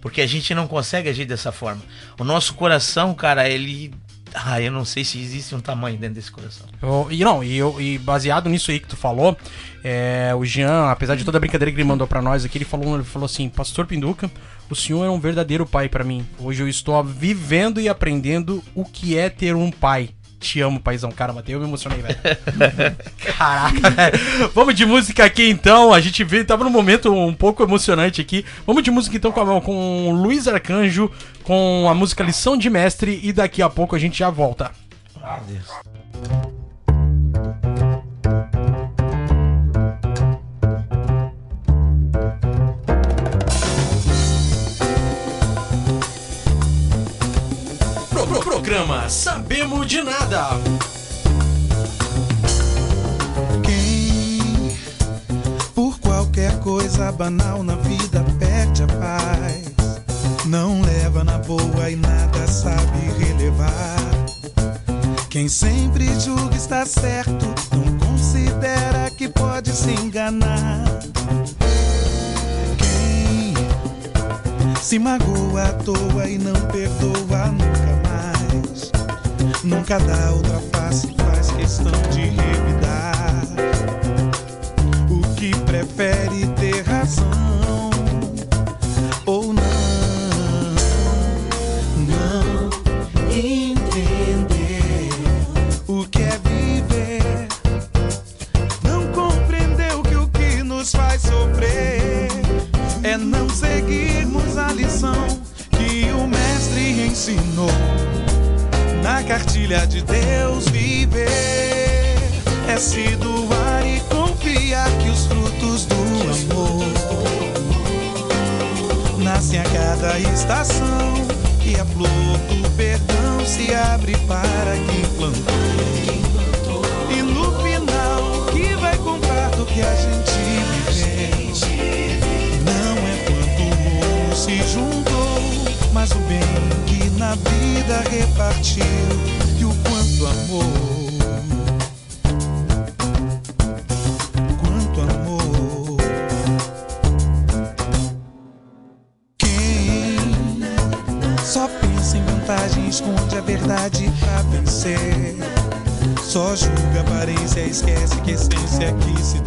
Speaker 9: Porque a gente não consegue agir dessa forma. O nosso coração, cara, ele ah, eu não sei se existe um tamanho dentro desse coração.
Speaker 7: Eu- e não, e, eu, e baseado nisso aí que tu falou, é, o Jean, apesar de toda a brincadeira que ele mandou pra nós aqui, ele falou, ele falou assim: Pastor Pinduca, o senhor é um verdadeiro pai pra mim. Hoje eu estou vivendo e aprendendo o que é ter um pai. Te amo, paizão. Cara, Matei, eu me emocionei, velho. Caraca, velho. Vamos de música aqui então. A gente vê, tava num momento um pouco emocionante aqui. Vamos de música então com, a- com Luiz Arcanjo, com a música Lição de Mestre. E daqui a pouco a gente já volta. Pro- Sabemos de Nada.
Speaker 16: Quem, por qualquer coisa banal na vida, perde a paz. Não leva na boa e nada sabe relevar. Quem sempre julga estar certo, não considera que pode se enganar. Quem se magoa à toa e não perdoa nunca. Nunca dá outra face, faz questão de revidar. O que prefere ter razão ou não? Não entender o que é viver. Não compreendeu que o que nos faz sofrer é não seguirmos a lição que o mestre ensinou cartilha de Deus viver. É se doar e confiar que os frutos do amor nascem a cada estação e a flor do perdão se abre para quem plantou. E no final o que vai comprar do que a gente viveu? Não é quanto o mundo se juntou mas o bem na vida repartiu e o quanto amor quanto amor. Quem só pensa em vantagem esconde a verdade pra vencer. Só julga aparência esquece que essência que se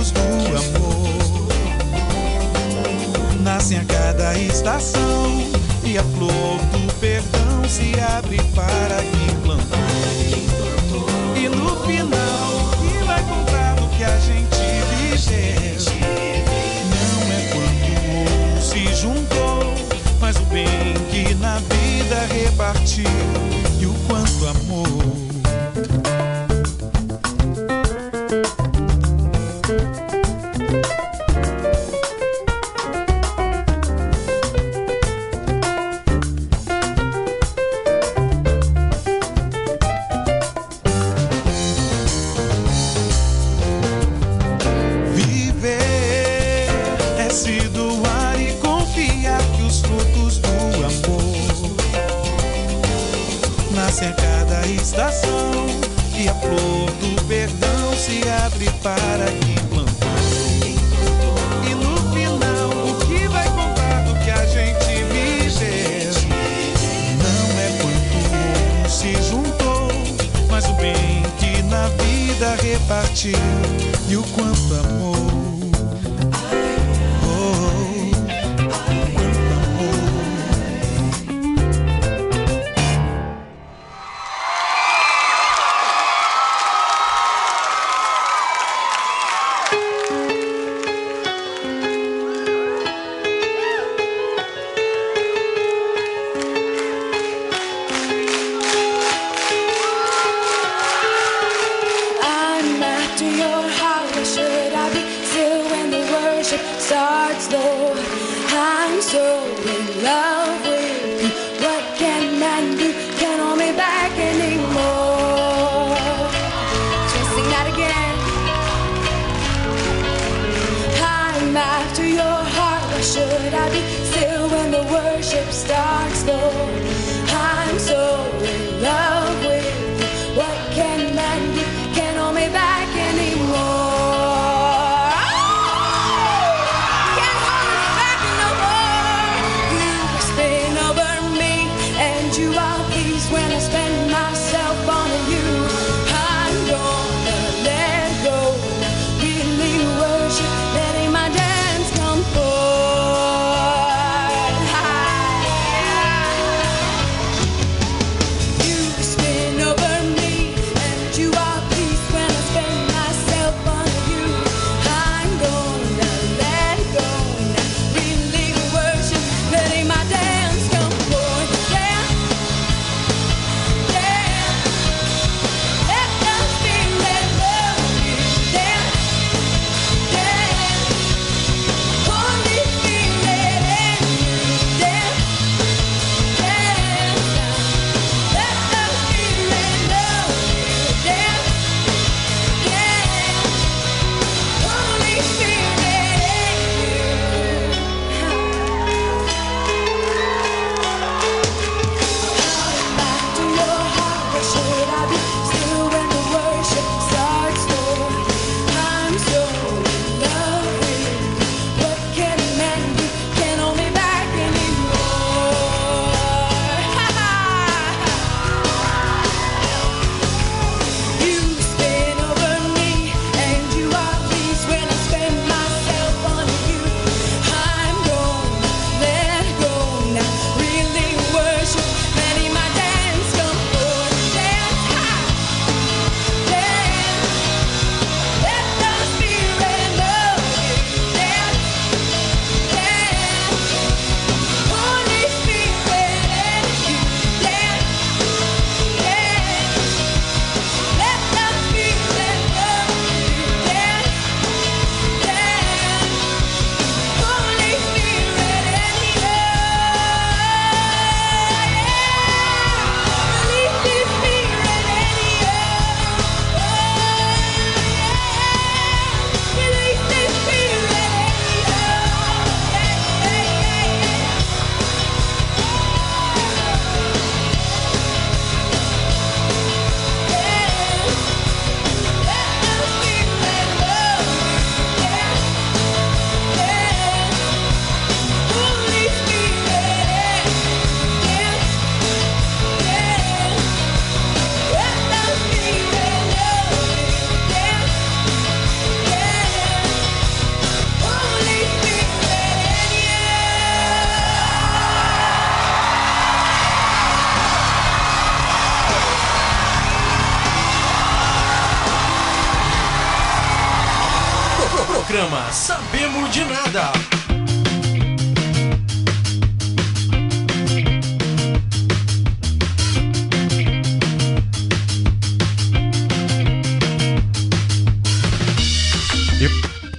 Speaker 16: os frutos do amor nascem a cada estação e a flor do perdão se abre para quem plantou. E no final, que vai comprar do que a gente viveu? Não é quando o se juntou, mas o bem que na vida repartiu e o quanto amor.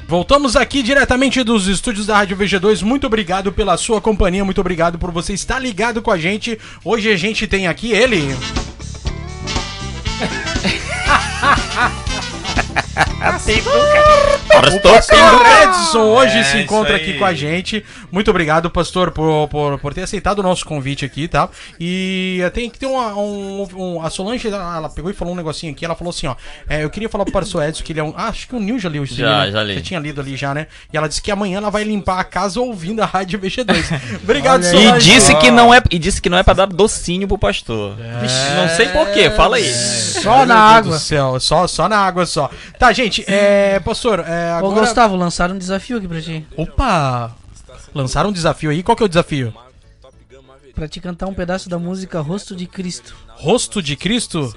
Speaker 7: Voltamos aqui diretamente dos estúdios da Rádio VG2. Muito obrigado pela sua companhia, muito obrigado por você estar ligado com a gente. Hoje a gente tem aqui ele. O pastor Edson hoje
Speaker 9: É,
Speaker 7: se encontra aqui com a gente. Muito obrigado, pastor, por, por, por ter aceitado o nosso convite aqui, tá? E eh, tem que ter uma, um, um- A Solange, ela, pegou e falou um negocinho aqui. Ela falou assim: ó, é, eu queria falar pro pastor Edson que ele é um. Ah, acho que o Nil já leu isso
Speaker 10: Já,
Speaker 7: aí, né?
Speaker 10: já li.
Speaker 7: Você tinha lido ali já, né? E ela disse que amanhã ela vai limpar a casa ouvindo a Rádio VG2. Obrigado,
Speaker 10: E
Speaker 7: Solange.
Speaker 10: disse que não é e disse que não é para dar docinho pro pastor. Não sei por quê, fala aí.
Speaker 8: Só na água.
Speaker 7: do céu, só, só na água só. Tá, gente, é, pastor, é,
Speaker 8: Ô,
Speaker 7: agora...
Speaker 8: Gustavo, lançaram um desafio aqui pra ti.
Speaker 7: Opa! Lançaram um desafio aí. Qual que é o desafio?
Speaker 8: Pra te cantar um pedaço da música Rosto de Cristo.
Speaker 7: Rosto de Cristo?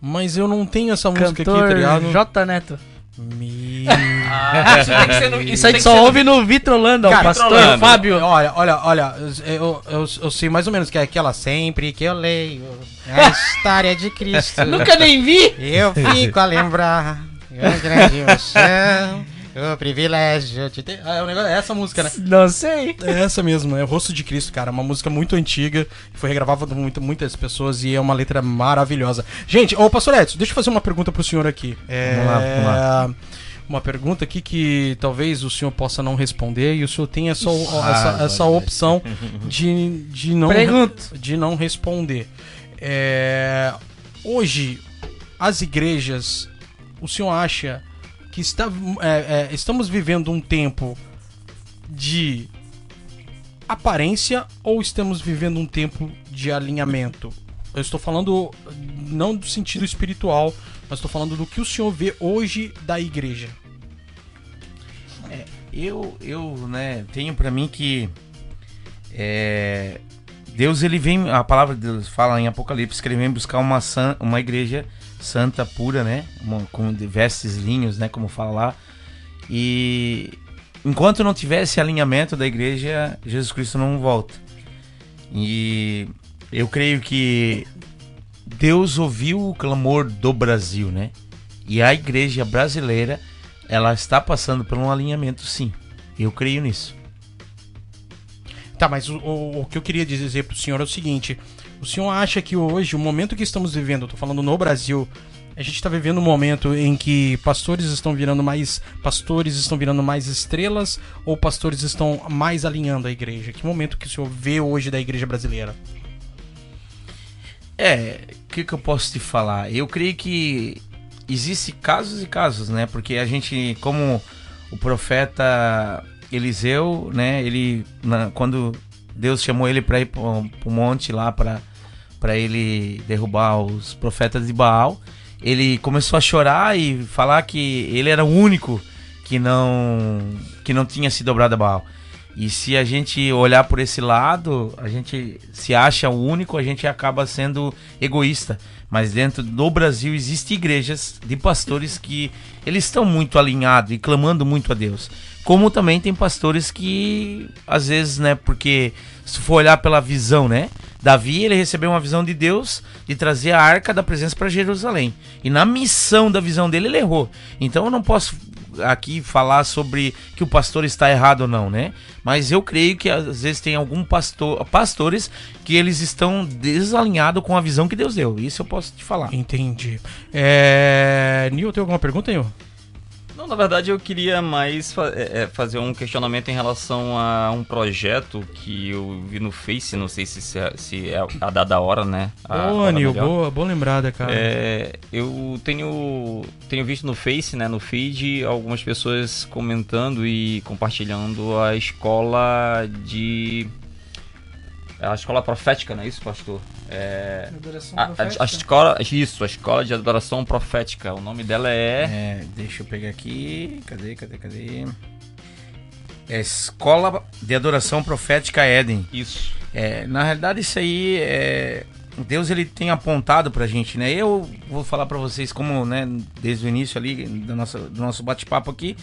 Speaker 7: Mas eu não tenho essa música
Speaker 8: Cantor
Speaker 7: aqui, tá ligado?
Speaker 8: J Neto.
Speaker 7: Me...
Speaker 10: Ah, isso tem que ser no- isso
Speaker 8: Isso aí só
Speaker 10: no-
Speaker 8: ouve no Vitrolando, ó, o pastor
Speaker 7: Vitrolando.
Speaker 8: Fábio.
Speaker 7: Olha, olha, olha, eu, eu, eu sei mais ou menos que é aquela sempre que eu leio a história de Cristo.
Speaker 8: Nunca nem vi.
Speaker 7: Eu fico a lembrar o grande o privilégio de ter... Ah, é, o negócio, é essa música, né?
Speaker 8: Não sei.
Speaker 7: É essa mesmo, é o Rosto de Cristo, cara. Uma música muito antiga, foi regravada por muito, muitas pessoas e é uma letra maravilhosa. Gente, ô Pastor Edson, deixa eu fazer uma pergunta pro senhor aqui. É,
Speaker 9: Vamos lá, vamos lá.
Speaker 7: Uma pergunta aqui que talvez o senhor possa não responder e o senhor tem essa,
Speaker 9: Ah,
Speaker 7: essa, essa
Speaker 9: vai, vai.
Speaker 7: opção de, de, não,
Speaker 8: Pergunta.
Speaker 7: de não responder. É, hoje, as igrejas, o senhor acha que está, é, é, estamos vivendo um tempo de aparência ou estamos vivendo um tempo de alinhamento? Eu estou falando não do sentido espiritual, mas estou falando do que o senhor vê hoje da igreja.
Speaker 9: Eu, eu, né, tenho pra mim que é, Deus ele vem, a palavra de Deus fala em Apocalipse que ele vem buscar uma san, uma igreja santa pura, né, com de vestes linhos, né, como fala lá. E enquanto não tiver esse alinhamento da igreja, Jesus Cristo não volta. E eu creio que Deus ouviu o clamor do Brasil, né? E a igreja brasileira, ela está passando por um alinhamento, sim. Eu creio nisso.
Speaker 7: Tá, mas o, o, o que eu queria dizer pro senhor é o seguinte: o senhor acha que hoje, o momento que estamos vivendo, tô falando no Brasil, a gente tá vivendo um momento em que pastores estão virando mais. Pastores estão virando mais estrelas ou pastores estão mais alinhando a igreja? Que momento que o senhor vê hoje da igreja brasileira?
Speaker 9: É, o que, que eu posso te falar? Eu creio que existe casos e casos, né? Porque a gente, como o profeta Eliseu, né? Ele, na- quando Deus chamou ele para ir para o monte lá para para ele derrubar os profetas de Baal, ele começou a chorar e falar que ele era o único que não que não tinha se dobrado a Baal. E se a gente olhar por esse lado, a gente se acha o único, a gente acaba sendo egoísta. Mas dentro do Brasil existem igrejas de pastores que eles estão muito alinhados e clamando muito a Deus. Como também tem pastores que às vezes, né, porque se for olhar pela visão, né, Davi, ele recebeu uma visão de Deus de trazer a arca da presença para Jerusalém. E na missão da visão dele, ele errou. Então eu não posso aqui falar sobre que o pastor está errado ou não, né? Mas eu creio que às vezes tem algum pastor, pastores que eles estão desalinhados com a visão que Deus deu. Isso eu posso te falar.
Speaker 7: Entendi. É. Nil, tem alguma pergunta, Nil?
Speaker 10: Não, na verdade eu queria mais fa- é, é, fazer um questionamento em relação a um projeto que eu vi no Face, não sei se, se é, se é a dada hora, né? A
Speaker 7: Ô,
Speaker 10: hora
Speaker 7: Nil,
Speaker 10: melhor.
Speaker 7: boa, boa lembrada, cara.
Speaker 10: É, eu tenho, tenho visto no Face, né, no feed, algumas pessoas comentando e compartilhando a escola de. A escola profética, não é isso, pastor? É,
Speaker 8: Adoração
Speaker 10: a, a-
Speaker 8: profética?
Speaker 10: a escola, isso, a escola de adoração profética. O nome dela é.
Speaker 9: É, deixa eu pegar aqui. Cadê, cadê, cadê? É Escola de Adoração Profética Éden.
Speaker 10: Isso.
Speaker 9: É, na realidade, isso aí é. Deus ele tem apontado pra gente, né? Eu vou falar pra vocês como, né, desde o início ali do nosso, do nosso bate-papo aqui,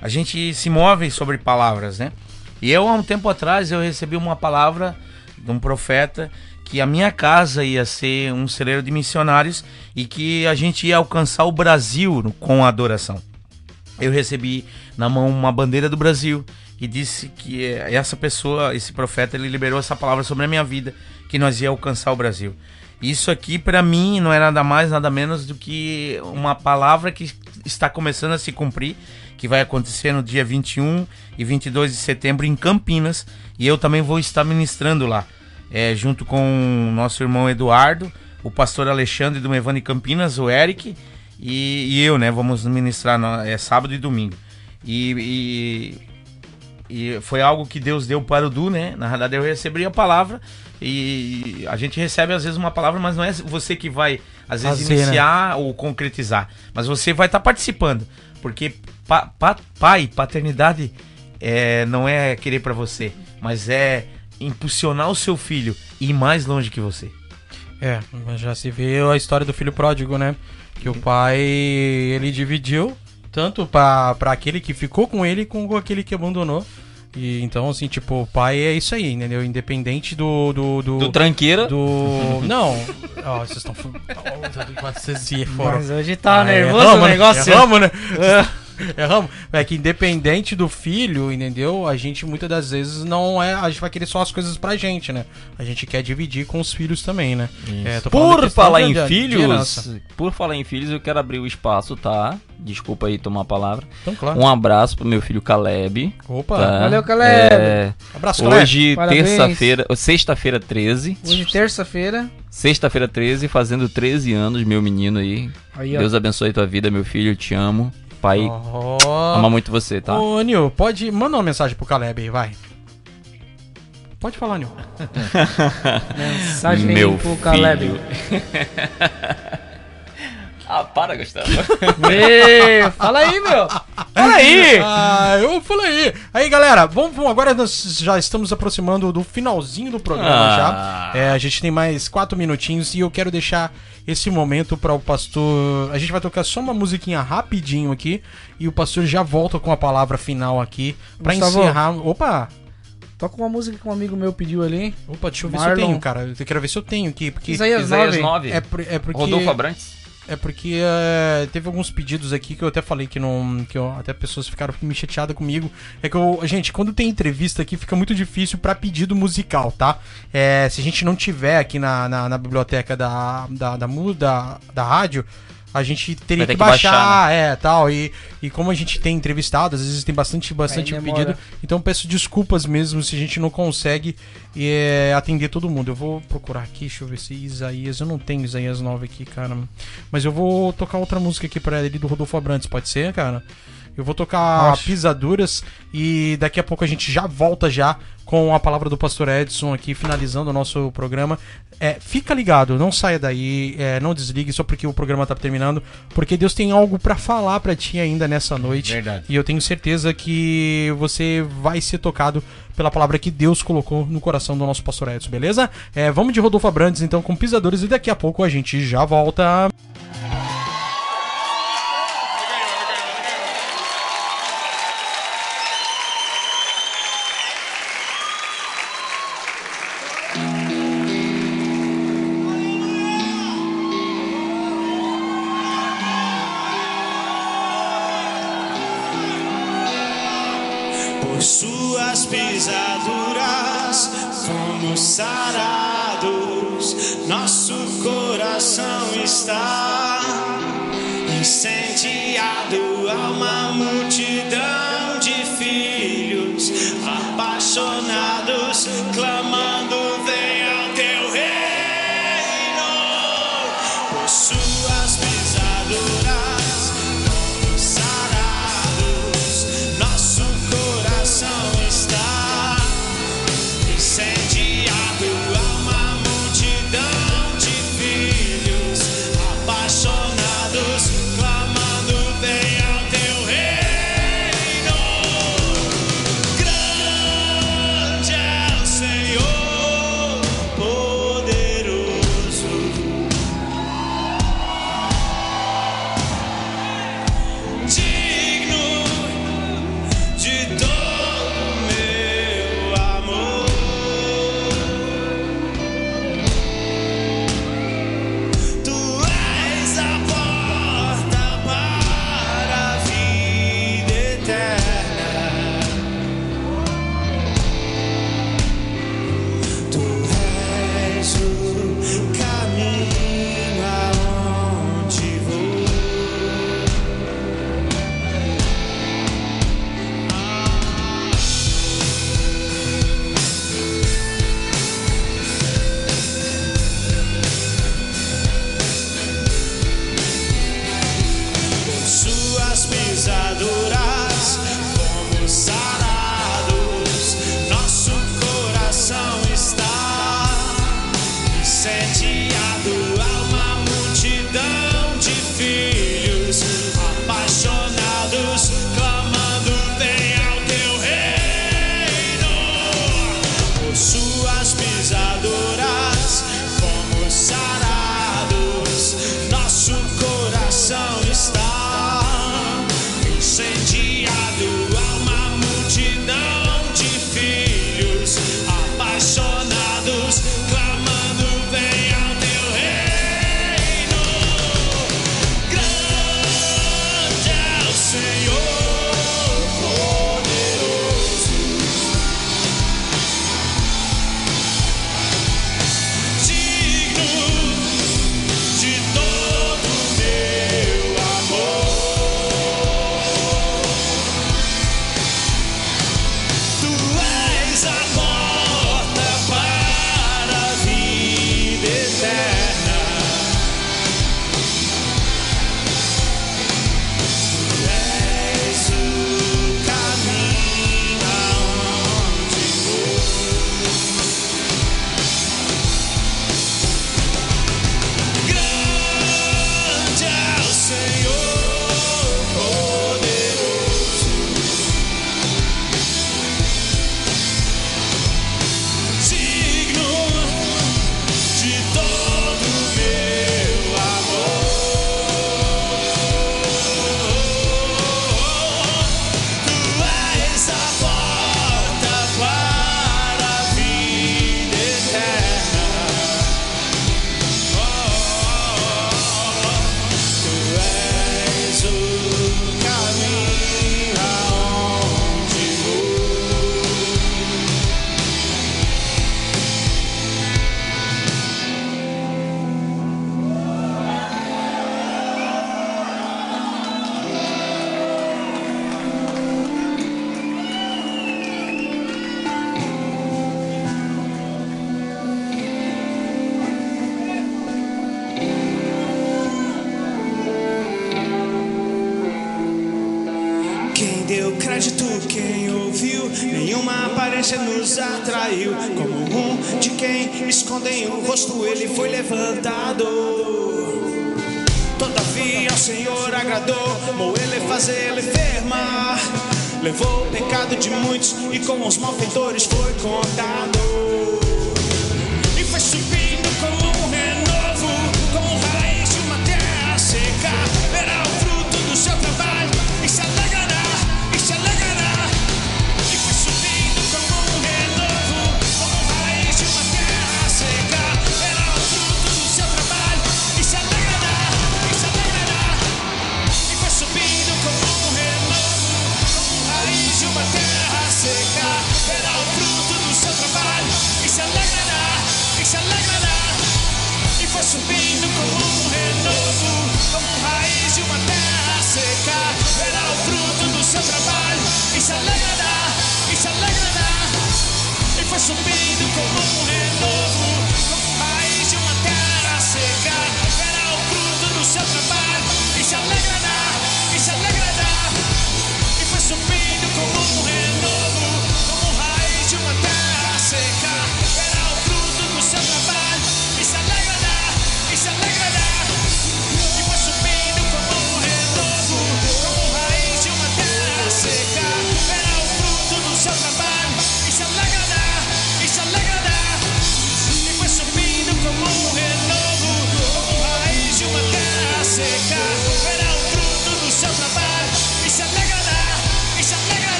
Speaker 9: a gente se move sobre palavras, né? E eu, há um tempo atrás, eu recebi uma palavra de um profeta que a minha casa ia ser um celeiro de missionários e que a gente ia alcançar o Brasil com a adoração. Eu recebi na mão uma bandeira do Brasil e disse que eh, essa pessoa, esse profeta, ele liberou essa palavra sobre a minha vida, que nós ia alcançar o Brasil. Isso aqui para mim não é nada mais, nada menos do que uma palavra que está começando a se cumprir, que vai acontecer no dia 21 e 22 de setembro em Campinas, e eu também vou estar ministrando lá, eh, junto com o nosso irmão Eduardo, o pastor Alexandre do Mevane Campinas, o Eric, e, e eu, né? Vamos ministrar no- é sábado e domingo. E, e, e foi algo que Deus deu para o Du, né? Na verdade, eu recebi a palavra e a gente recebe às vezes uma palavra, mas não é você que vai às vezes
Speaker 7: Fazer, né?
Speaker 9: iniciar ou concretizar, mas você vai estar participando, porque pa, pa- pai, paternidade é, não é querer para você, mas é impulsionar o seu filho e ir mais longe que você.
Speaker 7: É, já se vê a história do filho pródigo, né? Que o pai, ele dividiu tanto pra aquele que ficou com ele como com aquele que abandonou. E então, assim, tipo, o pai é isso aí, entendeu? Independente do. Do, do,
Speaker 10: Do tranqueira?
Speaker 7: Do. Não. Ó, vocês estão. Vocês se foram.
Speaker 8: Mas hoje tá
Speaker 7: Ah,
Speaker 8: nervoso
Speaker 7: erramos,
Speaker 8: o negócio.
Speaker 7: Né? Erramos, né? Erramos. É que independente do filho, entendeu? A gente muitas das vezes não é. A gente vai querer só as coisas pra gente, né? A gente quer dividir com os filhos também, né? É,
Speaker 10: Por falar
Speaker 7: de-
Speaker 10: em
Speaker 7: de- de
Speaker 10: filhos,
Speaker 7: herança.
Speaker 10: por falar em filhos, eu quero abrir o espaço, tá? Desculpa aí tomar a palavra.
Speaker 7: Então, claro.
Speaker 10: Um abraço pro meu filho Caleb.
Speaker 7: Opa.
Speaker 10: tá?
Speaker 8: Valeu, Caleb.
Speaker 10: É,
Speaker 7: Abraço, Caleb.
Speaker 10: Hoje, terça-feira, sexta-feira 13.
Speaker 8: Hoje, terça-feira.
Speaker 10: Sexta-feira 13, fazendo 13 anos, meu menino aí.
Speaker 8: Aí.
Speaker 10: Deus abençoe tua vida, meu filho, eu te amo. Pai,
Speaker 7: Ó.
Speaker 10: ama muito você, tá?
Speaker 7: Ô, Nil, pode. Manda uma mensagem pro Caleb aí, vai. Pode falar, Nil.
Speaker 8: Mensagem
Speaker 10: meu
Speaker 8: pro Caleb.
Speaker 10: ah, para, Gustavo.
Speaker 8: Ê, fala aí, meu. Fala aí.
Speaker 7: Ah, eu falei aí. Aí, galera, vamos, vamos- agora nós já estamos aproximando do finalzinho do programa
Speaker 10: Ah.
Speaker 7: já. É, a gente tem mais quatro minutinhos e eu quero deixar esse momento para o pastor. A gente vai tocar só uma musiquinha rapidinho aqui e o pastor já volta com a palavra final aqui para encerrar. Opa!
Speaker 8: Toca uma música que um amigo meu pediu ali.
Speaker 7: Opa, deixa eu ver se
Speaker 8: Marlon.
Speaker 7: eu tenho, cara. Eu quero ver se eu tenho aqui, porque
Speaker 8: Isaías
Speaker 10: Isaías
Speaker 8: 9.
Speaker 10: 9.
Speaker 7: é, por- é porque
Speaker 10: Rodolfo Abrantes.
Speaker 7: É porque é, teve alguns pedidos aqui que eu até falei que não. que eu- até pessoas ficaram me chateadas comigo. É que eu. Gente, quando tem entrevista aqui fica muito difícil pra pedido musical, tá? É, se a gente não tiver aqui na, na, na biblioteca da, da, da, da, da rádio. A gente teria que
Speaker 10: que
Speaker 7: baixar,
Speaker 10: baixar,
Speaker 7: é, tal. E, e como a gente tem entrevistado, às vezes tem bastante, bastante pedido. Então peço desculpas mesmo se a gente não consegue é, atender todo mundo. Eu vou procurar aqui, deixa eu ver se Isaías. Eu não tenho Isaías 9 aqui, cara. Mas eu vou tocar outra música aqui pra ele do Rodolfo Abrantes, pode ser, cara? Eu vou tocar
Speaker 8: Acho.
Speaker 7: Pisaduras e daqui a pouco a gente já volta já com a palavra do Pastor Edson aqui, finalizando o nosso programa. É, fica ligado, não saia daí, é, não desligue só porque o programa tá terminando, porque Deus tem algo pra falar pra ti ainda nessa noite.
Speaker 9: Verdade.
Speaker 7: E eu tenho certeza que você vai ser tocado pela palavra que Deus colocou no coração do nosso Pastor Edson, beleza? É, vamos de Rodolfo Abrantes então com Pisadores e daqui a pouco a gente já volta.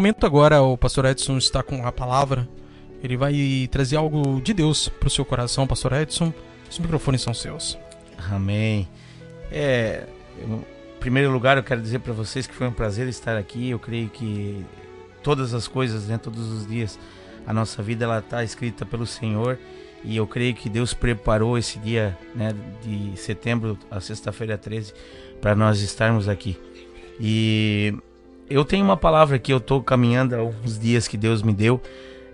Speaker 7: Momento agora o pastor Edson está com a palavra. Ele vai trazer algo de Deus para o seu coração, pastor Edson. Os microfones são seus.
Speaker 9: Amém. É, eu- em primeiro lugar, eu quero dizer para vocês que foi um prazer estar aqui. Eu creio que todas as coisas, né, todos os dias, a nossa vida ela está escrita pelo Senhor e eu creio que Deus preparou esse dia, né, de setembro, a sexta-feira 13, para nós estarmos aqui. E eu tenho uma palavra que eu estou caminhando há uns dias que Deus me deu,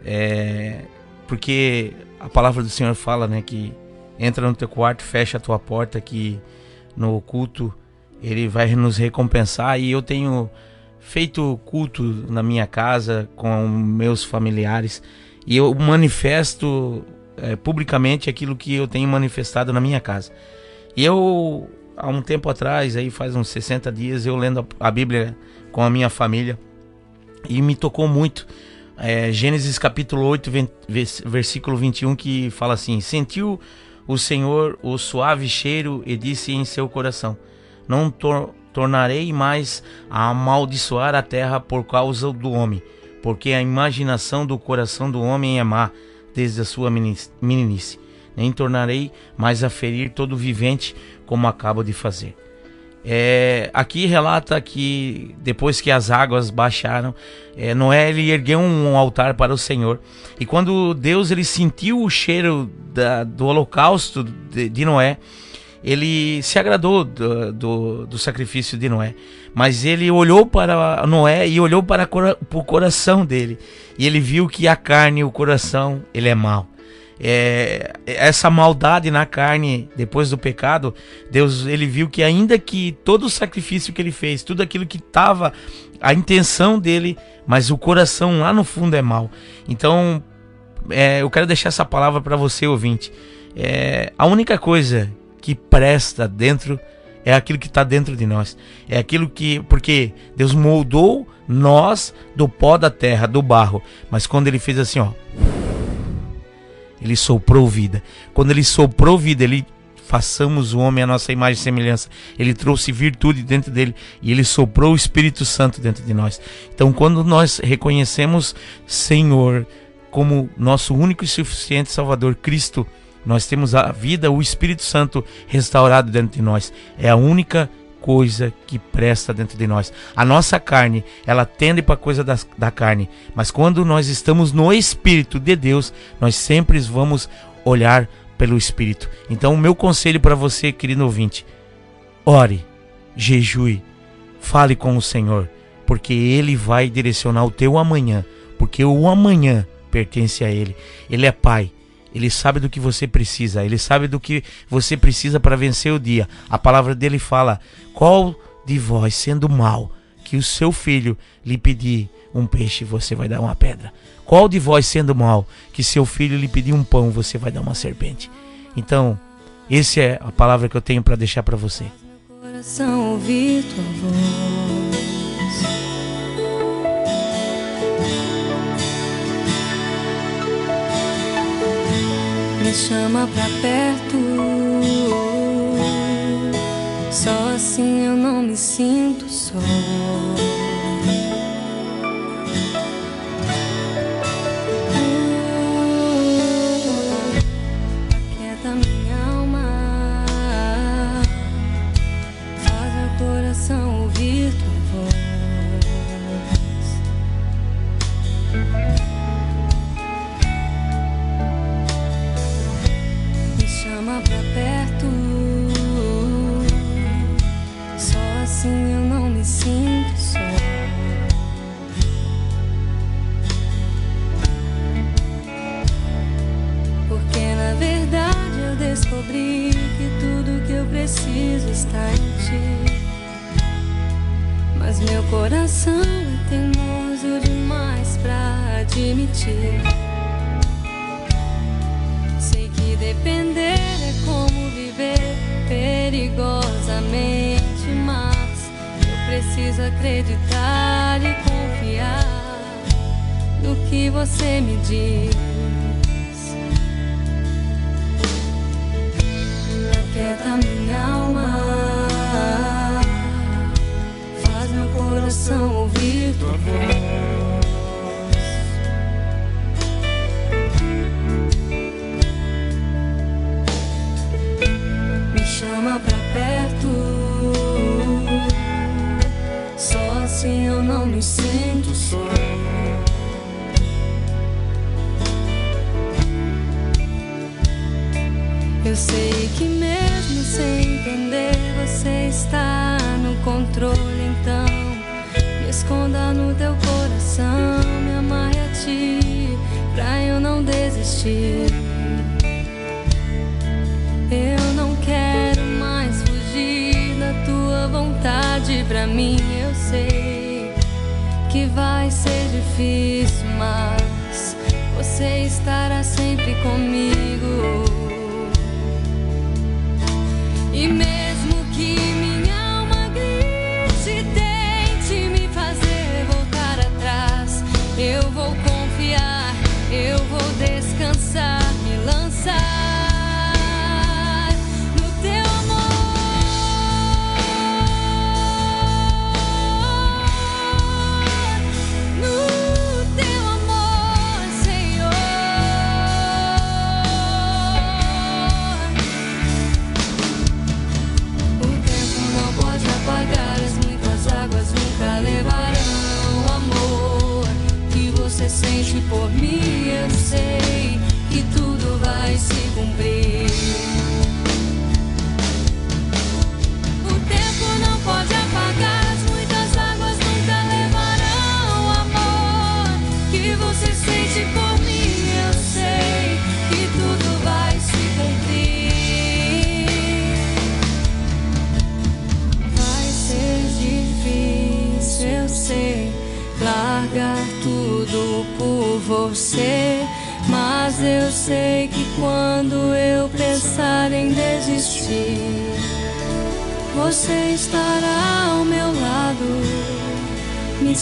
Speaker 9: é, porque a palavra do Senhor fala, né, que entra no teu quarto, fecha a tua porta, que no culto ele vai nos recompensar. E eu tenho feito culto na minha casa com meus familiares e eu manifesto é, publicamente aquilo que eu tenho manifestado na minha casa. E eu, há um tempo atrás, aí faz uns 60 dias, eu lendo a Bíblia com a minha família e me tocou muito. É, Gênesis capítulo 8, ven- vers- versículo 21, que fala assim: Sentiu o Senhor o suave cheiro e disse em seu coração: Não tor- tornarei mais a amaldiçoar a terra por causa do homem, porque a imaginação do coração do homem é má desde a sua meninice. Nem tornarei mais a ferir todo vivente como acabo de fazer. É, aqui relata que depois que as águas baixaram, é, Noé ele ergueu um altar para o Senhor. E quando Deus ele sentiu o cheiro da- do holocausto de, de Noé, ele se agradou do, do, do sacrifício de Noé. Mas ele olhou para Noé e olhou para, para o coração dele. E ele viu que a carne e o coração ele é mau é, essa maldade na carne depois do pecado, Deus ele viu que ainda que todo o sacrifício que ele fez, tudo aquilo que estava a intenção dele, mas o coração lá no fundo é mau. Então, é, eu quero deixar essa palavra para você ouvinte. É, a única coisa que presta dentro é aquilo que está dentro de nós. É aquilo que. Porque Deus moldou nós do pó da terra, do barro. Mas quando ele fez assim, ó. Ele soprou vida. Quando ele soprou vida, ele façamos o homem a nossa imagem e semelhança. Ele trouxe virtude dentro dele e ele soprou o Espírito Santo dentro de nós. Então, quando nós reconhecemos Senhor como nosso único e suficiente Salvador, Cristo, Nós temos a vida, o Espírito Santo restaurado dentro de nós. É a única coisa que presta dentro de nós. A nossa carne, ela tende para a coisa das, da carne, mas quando nós estamos no Espírito de Deus, nós sempre vamos olhar pelo Espírito. Então, o meu conselho para você, querido ouvinte, ore, jejue, fale com o Senhor, porque Ele vai direcionar o teu amanhã, porque o amanhã pertence a Ele. Ele é Pai. Ele sabe do que você precisa, ele sabe do que você precisa para vencer o dia. A palavra dele fala: qual de vós, sendo mal, que o seu filho lhe pedir um peixe, você vai dar uma pedra? Qual de vós, sendo mal, que seu filho lhe pedir um pão, você vai dar uma serpente? Então, essa é a palavra que eu tenho para deixar para você.
Speaker 17: coração ouvir tua voz. Chama pra perto. Só assim eu não me sinto só.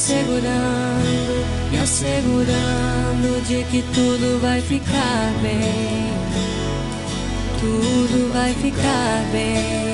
Speaker 17: Me segurando, me assegurando de que tudo vai ficar bem. Tudo vai ficar bem.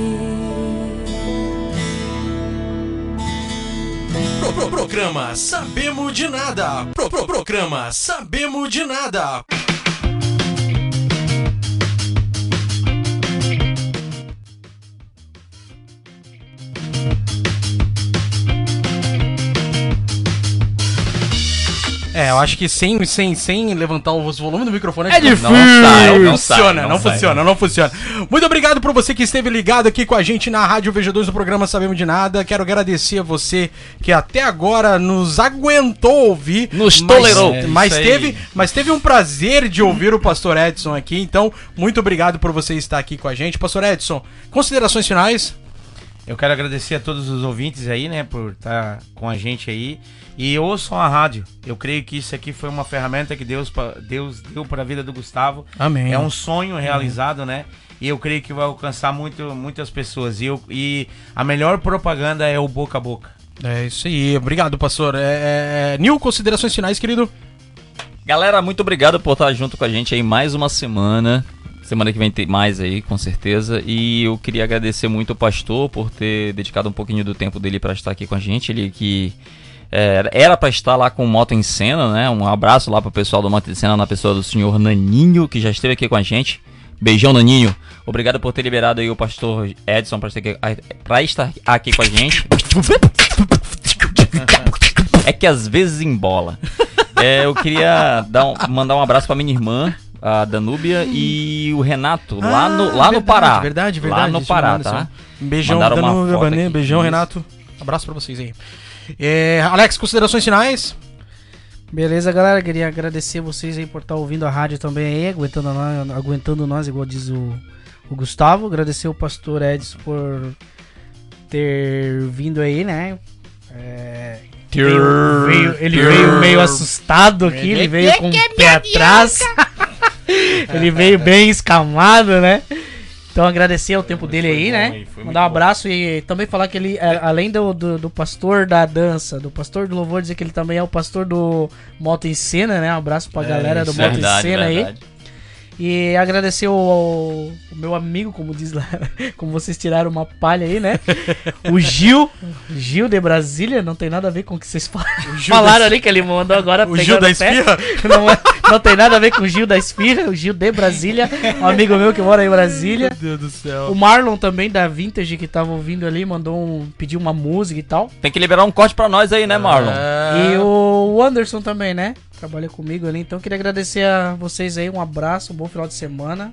Speaker 7: Pro, pro, programa Sabemos de Nada. Pro, pro, programa Sabemos de Nada. É, eu acho que sem, sem, sem levantar os volumes do microfone
Speaker 10: É difícil.
Speaker 7: Não, sai, não, funciona,
Speaker 10: não
Speaker 7: funciona, não funciona. Muito obrigado por você que esteve ligado aqui com a gente na Rádio VG2 do programa Sabemos de Nada. Quero agradecer a você que até agora nos aguentou ouvir.
Speaker 10: Nos
Speaker 7: mas-
Speaker 10: tolerou.
Speaker 7: Mas,
Speaker 10: É, isso aí.
Speaker 7: teve, mas teve um prazer de ouvir o Pastor Edson aqui. Então, muito obrigado por você estar aqui com a gente. Pastor Edson, considerações finais?
Speaker 9: Eu quero agradecer a todos os ouvintes aí, né, por estar com a gente aí. E ouçam a rádio. Eu creio que isso aqui foi uma ferramenta que Deus, Deus deu para a vida do Gustavo.
Speaker 7: Amém.
Speaker 9: É um sonho realizado, né? E eu creio que vai alcançar muito, muitas pessoas. E, eu, e a melhor propaganda é o boca a boca.
Speaker 7: É isso aí. Obrigado, pastor. É, é, Nil, considerações finais, querido?
Speaker 10: Galera, muito obrigado por estar junto com a gente aí mais uma semana. Semana que vem tem mais aí, com certeza. E eu queria agradecer muito ao pastor por ter dedicado um pouquinho do tempo dele para estar aqui com a gente. Ele que é, era para estar lá com o Moto em Cena, né? Um abraço lá pro pessoal do Moto em Cena na pessoa do senhor Naninho, que já esteve aqui com a gente. Beijão, Naninho. Obrigado por ter liberado aí o pastor Edson para estar, aqui- com a gente. É que às vezes embola. É, eu queria um- mandar um abraço pra minha irmã, a Danúbia, e o Renato, lá no, lá no
Speaker 7: verdade,
Speaker 10: Pará.
Speaker 7: Verdade, verdade.
Speaker 10: Lá no Pará, tá?
Speaker 7: Um beijão, Danúbia, Banê, beijão,
Speaker 10: Isso.
Speaker 7: Renato. Abraço pra vocês aí. É, Alex, considerações finais?
Speaker 8: Beleza, galera? Queria agradecer vocês aí por estar ouvindo a rádio também aí, aguentando nós, aguentando nós igual diz o, o Gustavo. Agradecer o pastor Edson por ter vindo aí, né? É,
Speaker 10: Ter-
Speaker 8: veio- veio- ele
Speaker 10: ter-
Speaker 8: veio meio assustado aqui, ele veio com o pé atrás. ele veio bem escamado, né? Então agradecer o tempo dele aí, né? Mandar um abraço e também falar que ele, é, além do, do, do pastor da dança, do pastor do louvor, dizer que ele também é o pastor do Moto em Cena, né? Um abraço pra
Speaker 10: É,
Speaker 8: galera do. Moto
Speaker 10: Verdade,
Speaker 8: em Cena aí. E agradecer o, o meu amigo, como diz lá, como vocês tiraram uma palha aí, né? O Gil, Gil de Brasília, não tem nada a ver com o que vocês falaram
Speaker 7: da-
Speaker 8: ali, que ele mandou agora.
Speaker 7: O Gil da. Esfirra?
Speaker 8: Não, é- não tem nada a ver com o Gil da Esfirra, o Gil de Brasília, um amigo meu que mora em Brasília.
Speaker 7: Meu Deus do céu.
Speaker 8: O Marlon também, da Vintage, que tava ouvindo ali, mandou um. pediu uma música e tal.
Speaker 10: Tem que liberar um corte pra nós aí, né, Marlon?
Speaker 8: E o Anderson também, né? Trabalha comigo ali. Então queria agradecer a vocês aí. Um abraço, um bom final de semana.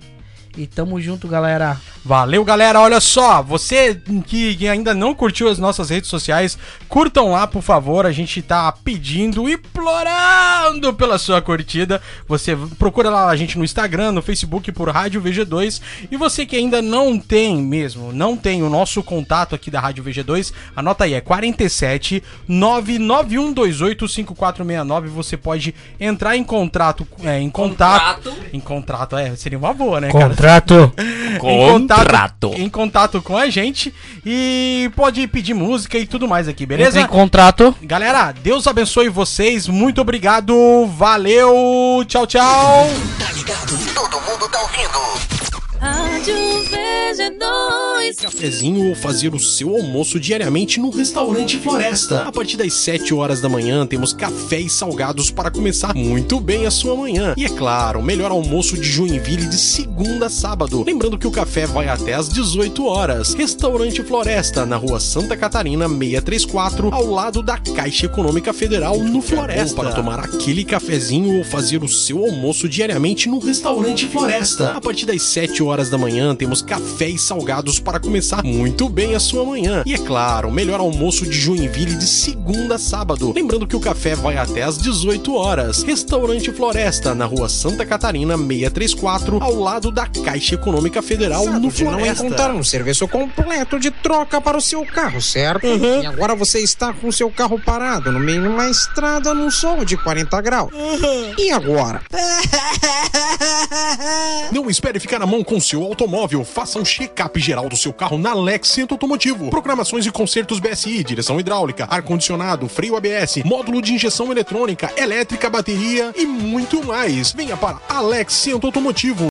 Speaker 8: E tamo junto, galera.
Speaker 7: Valeu, galera. Olha só, você que, ainda não curtiu as nossas redes sociais, curtam lá, por favor. A gente tá pedindo, implorando pela sua curtida. Você procura lá a gente no Instagram, no Facebook por Rádio VG2. E você que ainda não tem mesmo, não tem o nosso contato aqui da Rádio VG2, anota aí, é 47 99128 5469. Você pode entrar em contrato, é, em contato, em contrato, é, seria uma boa, né, cara?
Speaker 8: Contrato.
Speaker 7: em
Speaker 10: Contrato.
Speaker 7: contato, em contato com a gente e pode pedir música e tudo mais aqui, beleza?
Speaker 8: Entra em contrato.
Speaker 7: Galera, Deus abençoe vocês. Muito obrigado. Valeu. Tchau, tchau.
Speaker 18: Todo mundo tá ouvindo.
Speaker 17: Rádio VG2.
Speaker 1: Cafezinho ou fazer o seu almoço diariamente no restaurante Floresta. A partir das 7 horas da manhã temos café e salgados para começar muito bem a sua manhã. E é claro, o melhor almoço de Joinville de segunda a sábado. Lembrando que o café vai até às 18 horas. Restaurante Floresta, na rua Santa Catarina 634, ao lado da Caixa Econômica Federal no Floresta. Para tomar aquele cafezinho ou fazer o seu almoço diariamente no restaurante Floresta. A partir das 7 horas horas da manhã temos café e salgados para começar muito bem a sua manhã. E é claro, o melhor almoço de Joinville de segunda a sábado. Lembrando que o café vai até às 18 horas. Restaurante Floresta, na rua Santa Catarina 634, ao lado da Caixa Econômica Federal no
Speaker 19: de não
Speaker 1: Floresta.
Speaker 19: encontrar um serviço completo de troca para o seu carro, certo? E agora você está com o seu carro parado no meio de uma estrada num sol de 40 graus. E agora?
Speaker 1: Não espere ficar na mão com seu automóvel. Faça um check-up geral do seu carro na Alex Centro Automotivo. Programações e consertos BSI, direção hidráulica, ar-condicionado, freio ABS, módulo de injeção eletrônica, elétrica, bateria e muito mais. Venha para Alex Centro Automotivo.